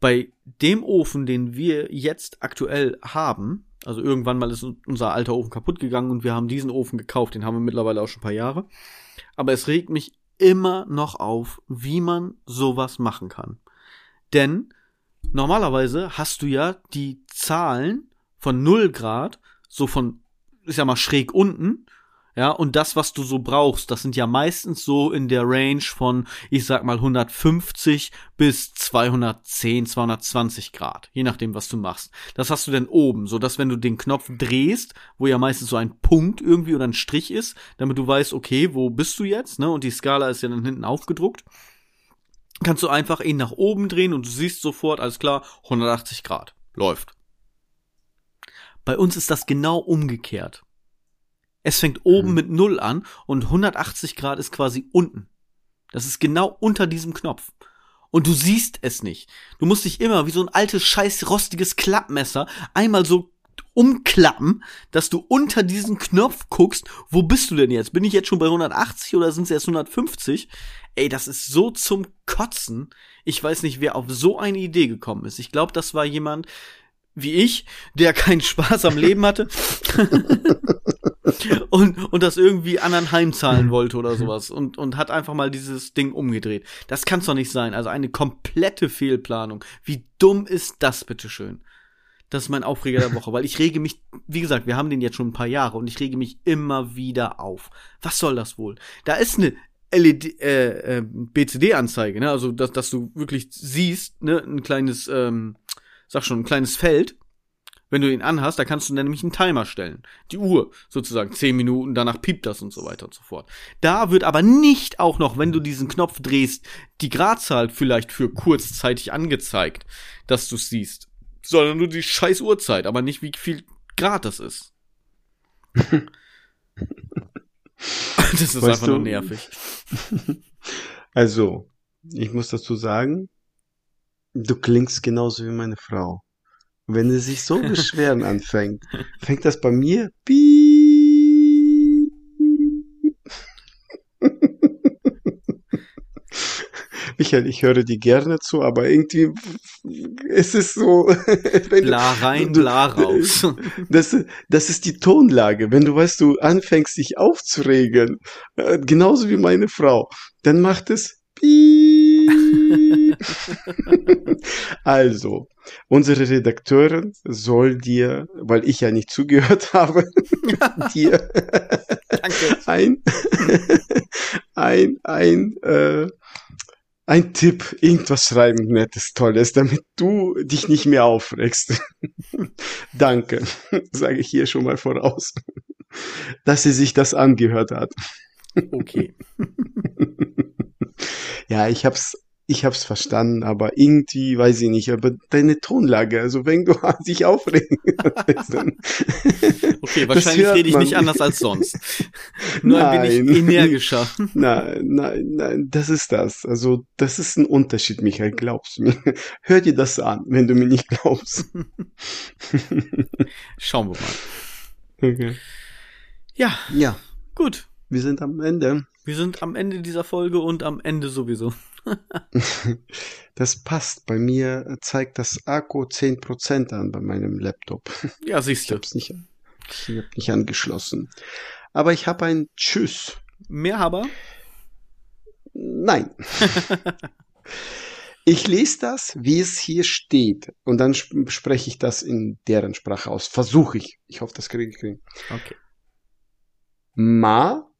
Bei dem Ofen, den wir jetzt aktuell haben, also irgendwann mal ist unser alter Ofen kaputt gegangen und wir haben diesen Ofen gekauft, den haben wir mittlerweile auch schon ein paar Jahre. Aber es regt mich immer noch auf, wie man sowas machen kann. Denn normalerweise hast du ja die Zahlen von 0 Grad, so von, ist ja mal schräg unten, ja, und das, was du so brauchst, das sind ja meistens so in der Range von, ich sag mal, 150 bis 210, 220 Grad, je nachdem, was du machst. Das hast du denn oben, so dass wenn du den Knopf drehst, wo ja meistens so ein Punkt irgendwie oder ein Strich ist, damit du weißt, okay, wo bist du jetzt, ne, und die Skala ist ja dann hinten aufgedruckt, kannst du einfach ihn nach oben drehen und du siehst sofort, alles klar, 180 Grad. Läuft. Bei uns ist das genau umgekehrt. Es fängt oben mhm. mit Null an und 180 Grad ist quasi unten. Das ist genau unter diesem Knopf. Und du siehst es nicht. Du musst dich immer wie so ein altes, scheiß rostiges Klappmesser einmal so umklappen, dass du unter diesen Knopf guckst, wo bist du denn jetzt? Bin ich jetzt schon bei 180 oder sind es erst 150? Ey, das ist so zum Kotzen. Ich weiß nicht, wer auf so eine Idee gekommen ist. Ich glaube, das war jemand wie ich, der keinen Spaß am Leben hatte. und, und das irgendwie anderen heimzahlen wollte oder sowas und, und hat einfach mal dieses Ding umgedreht. Das kann's doch nicht sein. Also eine komplette Fehlplanung. Wie dumm ist das, bitteschön? Das ist mein Aufreger der Woche, weil ich rege mich, wie gesagt, wir haben den jetzt schon ein paar Jahre und ich rege mich immer wieder auf. Was soll das wohl? Da ist eine LED, äh, äh, BCD-Anzeige, ne? Also dass, dass du wirklich siehst, ne, ein kleines, ähm, sag schon, ein kleines Feld. Wenn du ihn anhast, da kannst du dann nämlich einen Timer stellen. Die Uhr, sozusagen, zehn Minuten, danach piept das und so weiter und so fort. Da wird aber nicht auch noch, wenn du diesen Knopf drehst, die Gradzahl vielleicht für kurzzeitig angezeigt, dass du siehst. Sondern nur die scheiß Uhrzeit, aber nicht wie viel Grad das ist. das ist Weißt einfach nur du- nervig. Also, ich muss dazu sagen, du klingst genauso wie meine Frau. Wenn sie sich so beschweren anfängt, fängt das bei mir piep. Michael, ich höre dir gerne zu, aber irgendwie es ist so, wenn Bla rein, du- bla raus. das, das ist die Tonlage. Wenn du weißt, du anfängst dich aufzuregen, äh, genauso wie meine Frau, dann macht es piep. Also, unsere Redakteurin soll dir, weil ich ja nicht zugehört habe, dir ein, ein, ein, äh, ein Tipp, irgendwas schreiben, nettes, tolles, damit du dich nicht mehr aufregst. Danke, sage ich hier schon mal voraus, dass sie sich das angehört hat. Okay. Ja, ich hab's, ich hab's verstanden, aber irgendwie, weiß ich nicht, aber deine Tonlage, also wenn du dich aufregen dann- Okay, wahrscheinlich rede ich nicht anders als sonst. Nur ein Nein. wenig energischer. Nein, nein, nein, das ist das. Also, das ist ein Unterschied, Michael, glaubst du mir. Hör dir das an, wenn du mir nicht glaubst. Schauen wir mal. Okay. Ja, Ja, gut. wir sind am Ende. Wir sind am Ende dieser Folge und am Ende sowieso. Das passt. Bei mir zeigt das Akku 10% an bei meinem Laptop. Ja, siehst Ich du. hab's nicht, ich hab nicht angeschlossen. Aber ich habe ein Tschüss. Mehr aber? Nein. Ich lese das, wie es hier steht. Und dann sp spreche ich das in deren Sprache aus. Versuche ich. Ich hoffe, das kriege ich hin. Okay. Ma,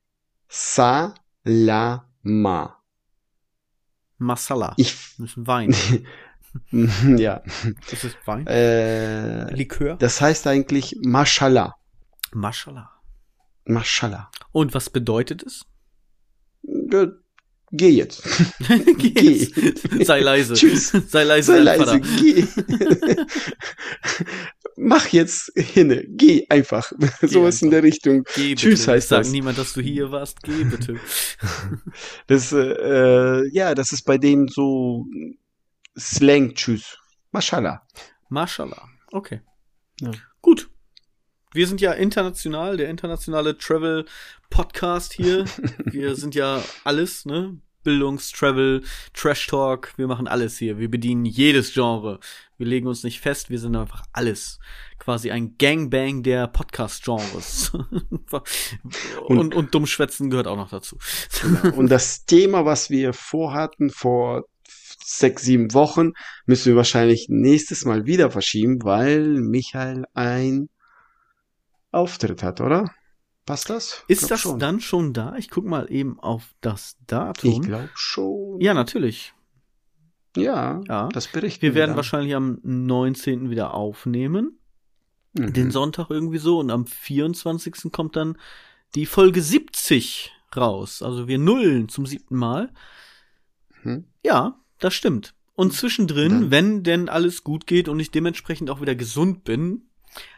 sa, la, ma. Masala. Ich, Das ist ein Wein. ja, Das ist Wein. äh, Likör. das heißt eigentlich Mashallah. Mashallah. Mashallah. Und was bedeutet es? Ge- Geh jetzt. Geh. Sei leise. Tschüss. Sei leise, Sei leise, geh. Mach jetzt hinne, geh einfach. Sowas in der Richtung. Geh bitte. Tschüss heißt Sag das. niemand, dass du hier warst. Geh bitte. Das, äh, ja, das ist bei denen so Slang, tschüss. Mashallah. Mashallah. Okay. Ja. Gut. Wir sind ja international, der internationale Travel Podcast hier. Wir sind ja alles, ne? Bildungs, Travel, Trash Talk. Wir machen alles hier. Wir bedienen jedes Genre. Wir legen uns nicht fest. Wir sind einfach alles. Quasi ein Gangbang der Podcast-Genres. und, und Dummschwätzen gehört auch noch dazu. Und das Thema, was wir vorhatten vor sechs, sieben Wochen, müssen wir wahrscheinlich nächstes Mal wieder verschieben, weil Michael ein Auftritt hat, oder? Passt das? Ist das schon. dann schon da? Ich guck mal eben auf das Ich Datum. glaube schon. Ja, natürlich. Ja, Ja. das berichten Wir werden dann. wahrscheinlich am 19. wieder aufnehmen. Mhm. Den Sonntag irgendwie so. Und am 24. kommt dann die Folge 70 raus. Also wir nullen zum siebten Mal. Mhm. Ja, das stimmt. Und zwischendrin, Dann- wenn denn alles gut geht und ich dementsprechend auch wieder gesund bin,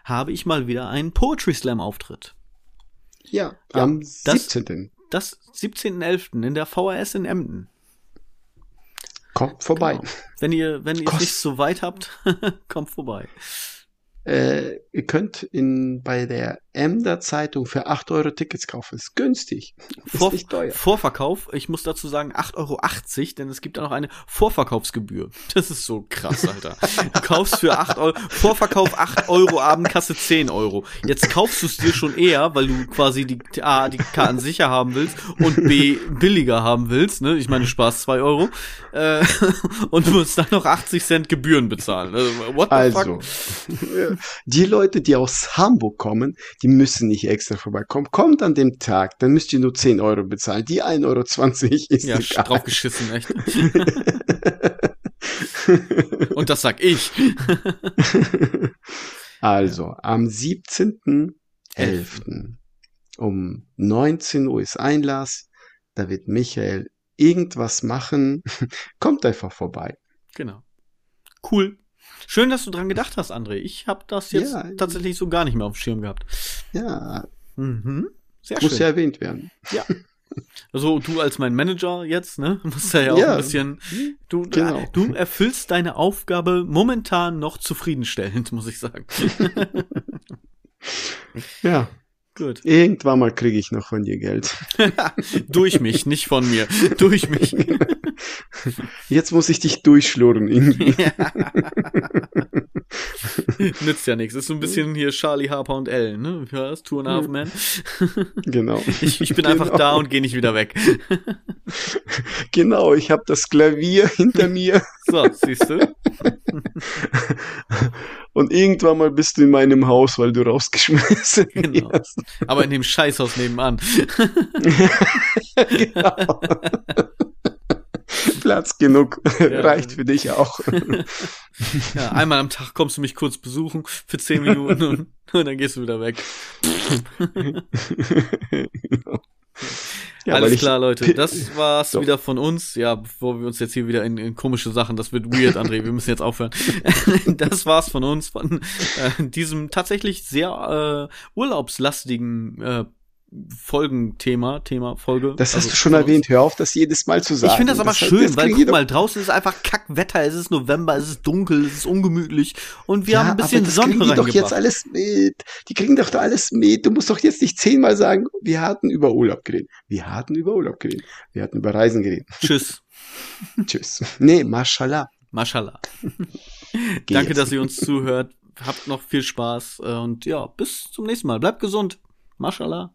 habe ich mal wieder einen Poetry Slam Auftritt. Ja, Ja, am das- 17. Das 17.11. in der VHS in Emden. Kommt vorbei. Genau. Wenn ihr, wenn ihr es nicht so weit habt, kommt vorbei. Äh, ihr könnt in, bei der Emder Zeitung für 8 Euro Tickets kaufen. Ist günstig. Ist Vor, nicht teuer. Vorverkauf, ich muss dazu sagen 8,80 Euro, denn es gibt auch noch eine Vorverkaufsgebühr. Das ist so krass, Alter. Du kaufst für 8 Euro, Vorverkauf 8 Euro, Abendkasse 10 Euro. Jetzt kaufst du es dir schon eher, weil du quasi die A, die Karten sicher haben willst und B, billiger haben willst, ne? Ich meine, du sparst 2 Euro. Äh, und musst dann noch 80 Cent Gebühren bezahlen. Also, what the Also, fuck? die Leute, Leute, die aus Hamburg kommen, die müssen nicht extra vorbeikommen. Kommt an dem Tag, dann müsst ihr nur 10 Euro bezahlen. Die 1,20 Euro ist Ja, egal. draufgeschissen, echt. Und das sag ich. Also, am 17.11. um 19 Uhr ist Einlass. Da wird Michael irgendwas machen. Kommt einfach vorbei. Genau. Cool. Schön, dass du dran gedacht hast, André. Ich habe das jetzt Ja. tatsächlich so gar nicht mehr auf dem Schirm gehabt. Ja, Mhm. Sehr muss schön. ja erwähnt werden. Also du als mein Manager jetzt, ne, musst ja, ja auch Ja. ein bisschen, du, Genau. du erfüllst deine Aufgabe momentan noch zufriedenstellend, muss ich sagen. Ja, Gut. irgendwann mal kriege ich noch von dir Geld. Durch mich, nicht von mir. Durch mich. Jetzt muss ich dich durchschlurren irgendwie. Nützt ja nichts. Ist so ein bisschen hier Charlie Harper und Ellen, ne? War das? Two and a Half Men. Genau. Ich, ich bin einfach Genau. da und gehe nicht wieder weg. Genau, ich habe das Klavier hinter mir So, siehst du? Und irgendwann mal bist du in meinem Haus, weil du rausgeschmissen Genau. wirst. Aber in dem Scheißhaus nebenan. genau. Platz genug. Ja. Reicht für dich auch. Ja, einmal am Tag kommst du mich kurz besuchen für zehn Minuten und, und dann gehst du wieder weg. Ja, Alles klar, Leute. Das war's Doch. wieder von uns. Ja, bevor wir uns jetzt hier wieder in, in komische Sachen, das wird weird, André. Wir müssen jetzt aufhören. das war's von uns, von äh, diesem tatsächlich sehr äh, urlaubslastigen äh, Folgenthema, Thema, Folge. Das hast Also du schon erwähnt. Hör auf, das jedes Mal zu sagen. Ich finde das aber hat- schön, das weil guck mal, draußen ist einfach Kackwetter, es ist November, es ist dunkel, es ist ungemütlich und wir haben ein bisschen aber das Sonne kriegen die doch jetzt alles mit. Die kriegen doch da alles mit. Du musst doch jetzt nicht zehnmal sagen, wir hatten über Urlaub geredet. Wir hatten über Urlaub geredet. Wir hatten über Reisen geredet. Tschüss. Tschüss. Nee, mashallah. Mashallah. Danke, dass ihr uns zuhört. Habt noch viel Spaß äh, und ja, bis zum nächsten Mal. Bleibt gesund. Mashallah.